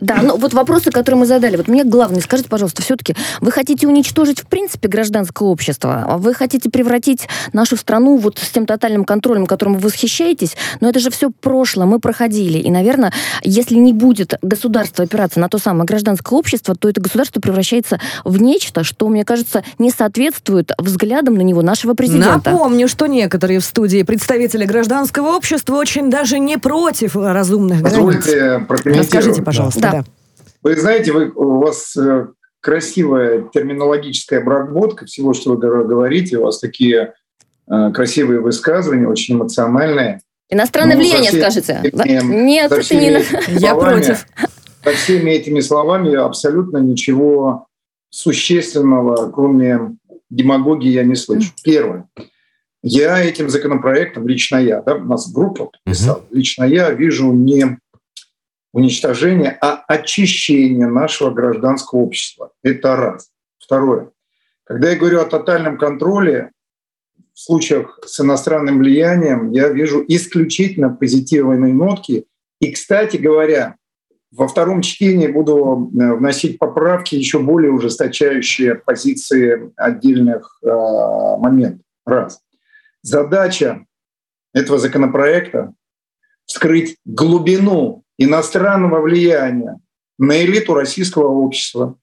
Да, ну вот вопросы, которые мы задали. Вот мне главное, скажите, пожалуйста, все-таки вы хотите уничтожить в принципе гражданское общество? Вы хотите превратить нашу страну вот с тем тотальным контролем, которым вы восхищаетесь? Но это же все прошлое, мы проходили. И, наверное, если не будет государство опираться на то самое гражданское общество, то это государство превращается в нечто, что, мне кажется, не соответствует взглядам на него нашего президента. Напомню, что некоторые в студии представители гражданского общества очень даже не против разумных Позвольте границ. Расскажите, пожалуйста. Да. Вы знаете, вы, у вас э, красивая терминологическая обработка всего, что вы говорите. У вас такие э, красивые высказывания, очень эмоциональные. Иностранное ну, влияние, всеми, скажете? Нет, это не... Я против. Со всеми этими словами абсолютно ничего существенного, кроме демагогии, я не слышу. Первое. Я этим законопроектом, лично я, да, у нас группа подписала, uh-huh. лично я вижу не уничтожение, а очищение нашего гражданского общества. Это раз. Второе. Когда я говорю о тотальном контроле, в случаях с иностранным влиянием я вижу исключительно позитивные нотки. И, кстати говоря, во втором чтении буду э, вносить поправки, еще более ужесточающие позиции отдельных э, моментов. Раз. Задача этого законопроекта — вскрыть глубину иностранного влияния на элиту российского общества,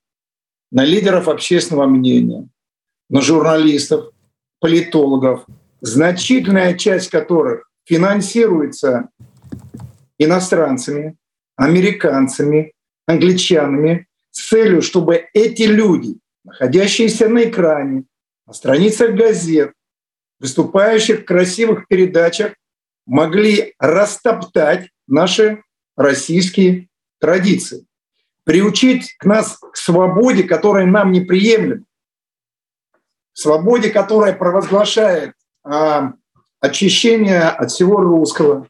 на лидеров общественного мнения, на журналистов, политологов, значительная часть которых финансируется иностранцами, американцами, англичанами с целью, чтобы эти люди, находящиеся на экране, на страницах газет, выступающих в красивых передачах, могли растоптать наши российские традиции. Приучить к нас к свободе, которая нам неприемлема. Свободе, которая провозглашает а, очищение от всего русского,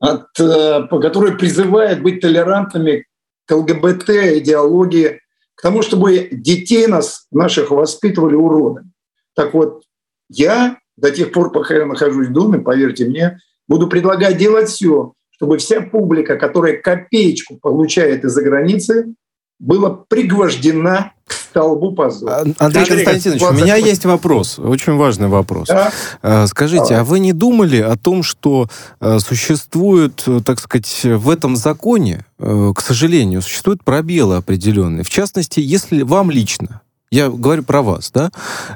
от, а, которая призывает быть толерантными к ЛГБТ идеологии, к тому, чтобы детей нас, наших, воспитывали уродами. Так вот, я до тех пор, пока я нахожусь в доме, поверьте мне, буду предлагать делать все, чтобы вся публика, которая копеечку получает из-за границы, была пригвождена к столбу позора. Андрей, Андрей Константинович, у меня есть вопрос, очень важный вопрос. Да? А, скажите, Давай. а вы не думали о том, что э, существует, э, так сказать, в этом законе, э, к сожалению, существуют пробелы определенные? В частности, если вам лично я говорю про вас, да?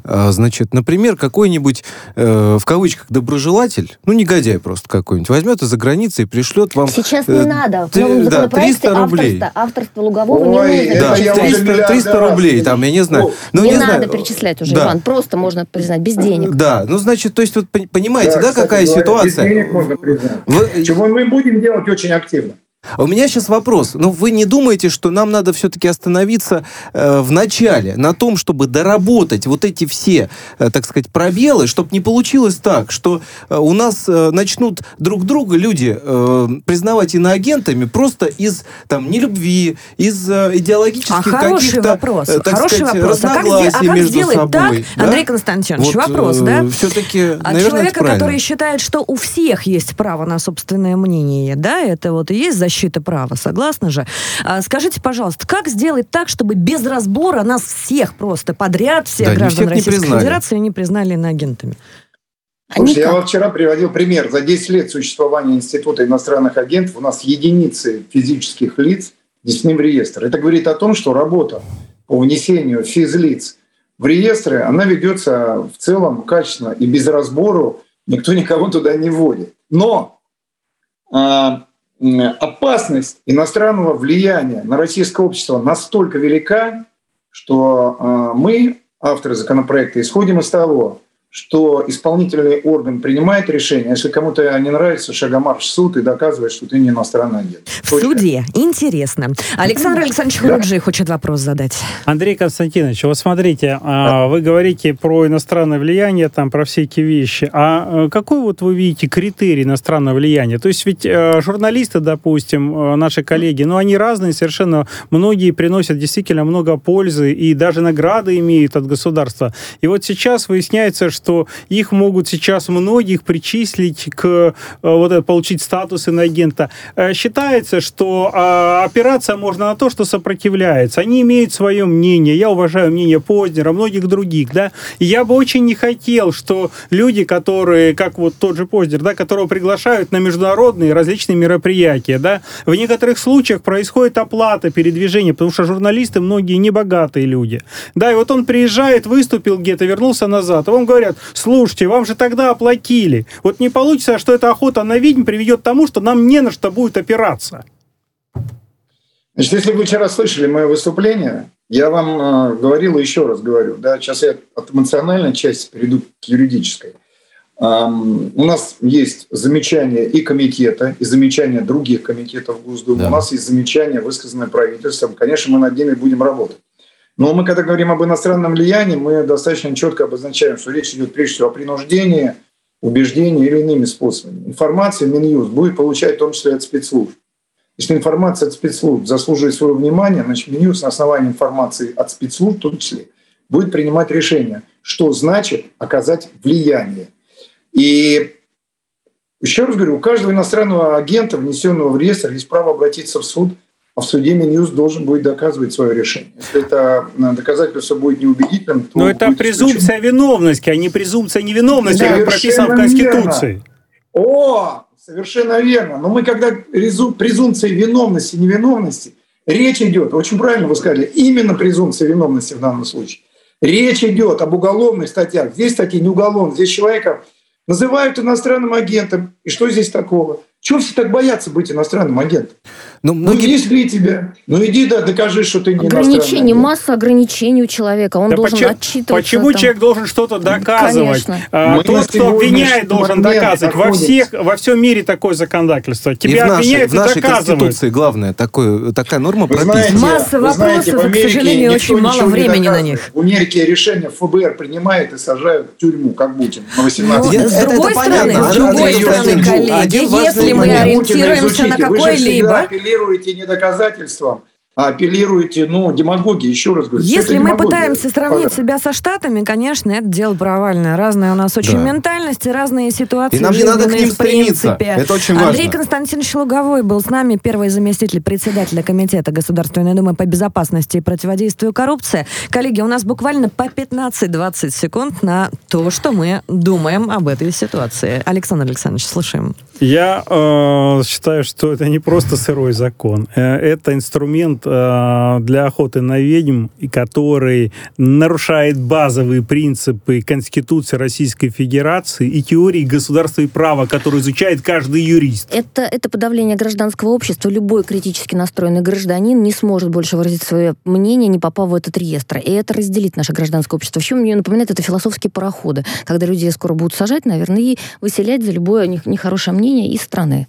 А, значит, например, какой-нибудь, э, в кавычках, доброжелатель, ну, негодяй просто какой-нибудь, возьмет из-за границы и пришлет вам... Сейчас не э, надо. В новом да, 300 рублей. Авторство, авторство Лугового Ой, не нужно. Да, 300, 300 рублей, там, я не знаю. Ну, не, не надо знаю. перечислять уже, да. Иван, просто можно признать, без денег. Да, ну, значит, то есть, вот понимаете, да, да кстати, какая ситуация? Без денег можно признать. Вы... Чего мы будем делать очень активно. А у меня сейчас вопрос. Ну, вы не думаете, что нам надо все-таки остановиться э, в начале на том, чтобы доработать вот эти все, э, так сказать, пробелы, чтобы не получилось так, что э, у нас э, начнут друг друга люди э, признавать иноагентами просто из там нелюбви, из э, идеологических а каких-то, вопрос. Э, так хороший сказать, вопрос. А как, а как между сделать собой, так, да? Андрей Константинович, вот, вопрос, э, да? Все-таки, От наверное, человека, который считает, что у всех есть право на собственное мнение, да, это вот и есть защита защиты права, согласны же? А, скажите, пожалуйста, как сделать так, чтобы без разбора нас всех просто подряд, всех да, граждан всех Российской Федерации не признали иноагентами? Слушайте, я вот вчера приводил пример. За 10 лет существования Института иностранных агентов у нас единицы физических лиц внесены в реестр. Это говорит о том, что работа по внесению физлиц в реестры, она ведется в целом качественно и без разбору никто никого туда не вводит. Но а, опасность иностранного влияния на российское общество настолько велика, что а, мы, авторы законопроекта, исходим из того, что исполнительный орган принимает решение, если кому-то не нравится, шагомарш в суд и доказывает, что ты не иностранный агент. В Точка. суде? Интересно. Александр Александрович Хуруджи да. хочет вопрос задать. Андрей Константинович, вот смотрите, да. вы говорите про иностранное влияние, там, про все эти вещи. А э, какой вот вы видите критерий иностранного влияния? То есть ведь э, журналисты, допустим, э, наши коллеги, ну, они разные совершенно. Многие приносят действительно много пользы и даже награды имеют от государства. И вот сейчас выясняется, что что их могут сейчас многих причислить к э, вот получить статус иноагента. Э, считается, что а, опираться можно на то, что сопротивляется. Они имеют свое мнение. Я уважаю мнение Познера, многих других, да. И я бы очень не хотел, что люди, которые, как вот тот же Познер, да, которого приглашают на международные различные мероприятия, да, в некоторых случаях происходит оплата передвижения, потому что журналисты многие не богатые люди. Да, и вот он приезжает, выступил где-то, вернулся назад, а вам говорят, говорят, слушайте, вам же тогда оплатили. Вот не получится, что эта охота на ведьм приведет к тому, что нам не на что будет опираться. Значит, если вы вчера слышали мое выступление, я вам э, говорил и еще раз говорю. Да, сейчас я от эмоциональной части перейду к юридической. У нас есть замечания и комитета, и замечания других комитетов Госдумы. Да. У нас есть замечания, высказанные правительством. Конечно, мы над ними будем работать. Но мы, когда говорим об иностранном влиянии, мы достаточно четко обозначаем, что речь идет прежде всего о принуждении, убеждении или иными способами. Информация Минюст будет получать в том числе от спецслужб. Если информация от спецслужб заслуживает своего внимания, значит Минюст на основании информации от спецслужб в том числе будет принимать решение, что значит оказать влияние. И еще раз говорю, у каждого иностранного агента, внесенного в реестр, есть право обратиться в суд а в суде Минюст должен будет доказывать свое решение. Если это э, доказательство будет неубедительным, то Но это презумпция виновности, а не презумпция невиновности, как прописано в Конституции. Верно. О, совершенно верно. Но мы когда презумпция виновности, невиновности, речь идет, очень правильно вы сказали, именно презумпция виновности в данном случае. Речь идет об уголовных статьях. Здесь статьи не уголовные, здесь человека называют иностранным агентом. И что здесь такого? Чего все так боятся быть иностранным агентом? Ну, ну многие... ну если тебя, ну иди да, докажи, что ты не Ограничений, масса ограничений у человека, он да должен почему, отчитываться. Почему там... человек должен что-то доказывать? Конечно. А, тот, кто обвиняет, должен доказывать. Во, всех, во всем мире такое законодательство. Тебя и в обвиняют нашей, в нашей Конституции главное, такое, такая норма вы прописана. Масса вопросов, знаете, к сожалению, очень мало времени на них. В Америке решение ФБР принимает и сажают в тюрьму, как Путин, на 18 лет. С другой стороны, с другой стороны, коллеги, если мы ориентируемся на какой-либо... апеллируете не доказательствам, а апеллируете, ну, демагогии, еще раз говорю. Если мы пытаемся сравнить Пока. себя со Штатами, конечно, это дело провальное. Разные у нас очень да. ментальности, разные ситуации. И нам не надо к ним стремиться. Это очень важно. Андрей Константинович Луговой был с нами, первый заместитель председателя Комитета Государственной Думы по безопасности и противодействию коррупции. Коллеги, у нас буквально по 15-20 секунд на то, что мы думаем об этой ситуации. Александр Александрович, слушаем. Я э, считаю, что это не просто сырой закон. Э, это инструмент э, для охоты на ведьм, который нарушает базовые принципы Конституции Российской Федерации и теории государства и права, которую изучает каждый юрист. Это, это подавление гражданского общества. Любой критически настроенный гражданин не сможет больше выразить свое мнение, не попав в этот реестр. И это разделит наше гражданское общество. В чем мне напоминает это философские пароходы, когда людей скоро будут сажать, наверное, и выселять за любое нехорошее мнение населения и страны?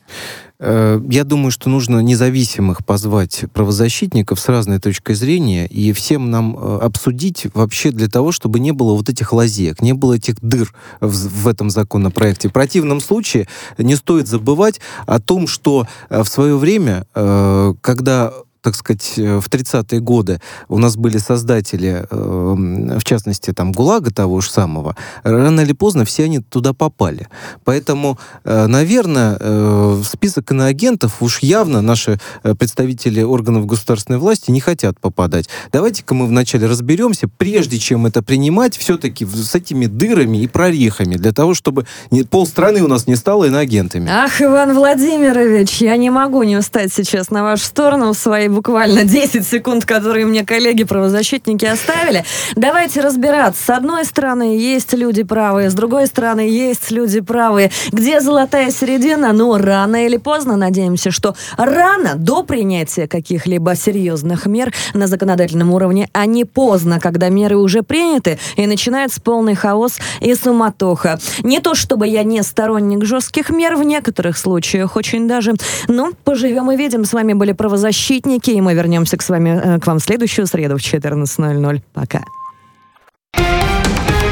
Э, я думаю, что нужно независимых позвать правозащитников с разной точкой зрения и всем нам э, обсудить вообще для того, чтобы не было вот этих лазеек, не было этих дыр в, в этом законопроекте. В противном случае не стоит забывать о том, что э, в свое время, когда так сказать, э, в 30-е годы у нас были создатели, э, в частности, там, ГУЛАГа того же самого, рано или поздно все они туда попали. Поэтому, э, наверное, в список иноагентов уж явно наши представители органов государственной власти не хотят попадать. Давайте-ка мы вначале разберемся, прежде чем это принимать, все-таки с этими дырами и прорехами, для того, чтобы полстраны у нас не стало иноагентами. Ах, Иван Владимирович, я не могу не устать сейчас на вашу сторону в своей буквально 10 секунд, которые мне коллеги-правозащитники оставили. Давайте разбираться. С одной стороны, есть люди правые, с другой стороны, есть люди правые. Где золотая середина? Ну, рано или поздно, надеемся, что рано, до принятия каких-либо серьезных мер на законодательном уровне, а не поздно, когда меры уже приняты, и начинается полный хаос и суматоха. Не то, чтобы я не сторонник жестких мер, в некоторых случаях очень даже, но поживем и видим. С вами были правозащитники, Окей, мы вернемся к, с вами, э, к вам в следующую среду в 14.00. Пока.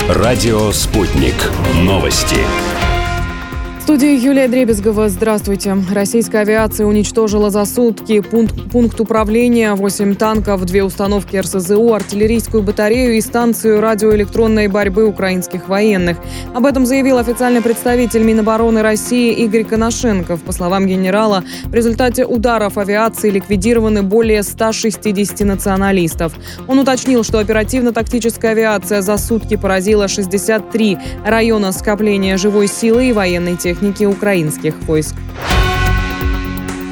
Радио «Спутник». Новости студии Юлия Дребезгова. Здравствуйте. Российская авиация уничтожила за сутки пункт, пункт управления, 8 танков, две установки РСЗО, артиллерийскую батарею и станцию радиоэлектронной борьбы украинских военных. Об этом заявил официальный представитель Минобороны России Игорь Коношенков. По словам генерала, в результате ударов авиации ликвидированы более 160 националистов. Он уточнил, что оперативно-тактическая авиация за сутки поразила 63 района скопления живой силы и военной техники техники украинских войск.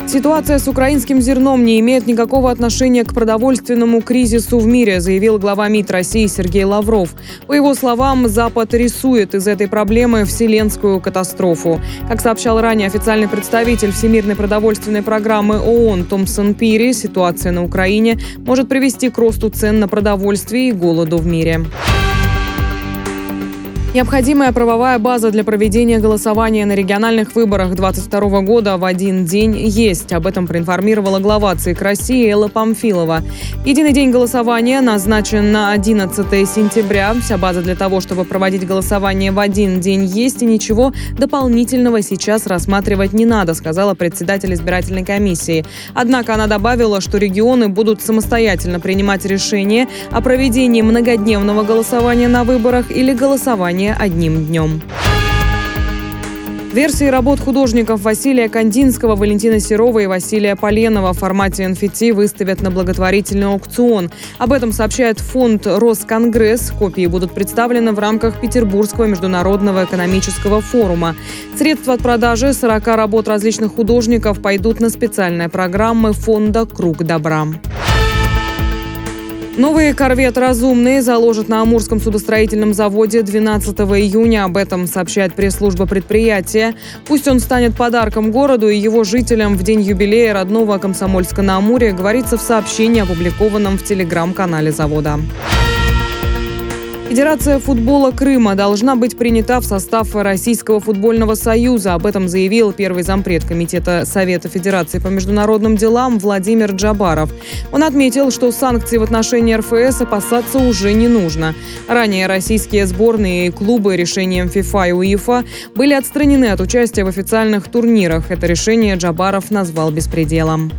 Ситуация с украинским зерном не имеет никакого отношения к продовольственному кризису в мире, заявил глава МИД России Сергей Лавров. По его словам, Запад рисует из этой проблемы вселенскую катастрофу. Как сообщал ранее официальный представитель Всемирной продовольственной программы ООН Томпсон Пири, ситуация на Украине может привести к росту цен на продовольствие и голоду в мире. Необходимая правовая база для проведения голосования на региональных выборах 2022 года в один день есть. Об этом проинформировала глава ЦИК России Элла Памфилова. Единый день голосования назначен на 11 сентября. Вся база для того, чтобы проводить голосование в один день есть, и ничего дополнительного сейчас рассматривать не надо, сказала председатель избирательной комиссии. Однако она добавила, что регионы будут самостоятельно принимать решение о проведении многодневного голосования на выборах или голосования не одним днем. Версии работ художников Василия Кандинского, Валентина Серова и Василия Поленова в формате NFT выставят на благотворительный аукцион. Об этом сообщает фонд «Росконгресс». Копии будут представлены в рамках Петербургского международного экономического форума. Средства от продажи 40 работ различных художников пойдут на специальные программы фонда «Круг добра». Новый корвет «Разумный» заложат на Амурском судостроительном заводе 12 июня. Об этом сообщает пресс-служба предприятия. Пусть он станет подарком городу и его жителям в день юбилея родного Комсомольска на Амуре, говорится в сообщении, опубликованном в телеграм-канале завода. Федерация футбола Крыма должна быть принята в состав Российского футбольного союза. Об этом заявил первый зампред Комитета Совета Федерации по международным делам Владимир Джабаров. Он отметил, что санкций в отношении РФС опасаться уже не нужно. Ранее российские сборные и клубы решением ФИФА и УЕФА были отстранены от участия в официальных турнирах. Это решение Джабаров назвал беспределом.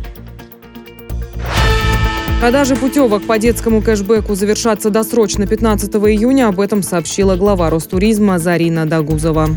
Продажи путевок по детскому кэшбэку завершатся досрочно 15 июня. Об этом сообщила глава Ростуризма Зарина Дагузова.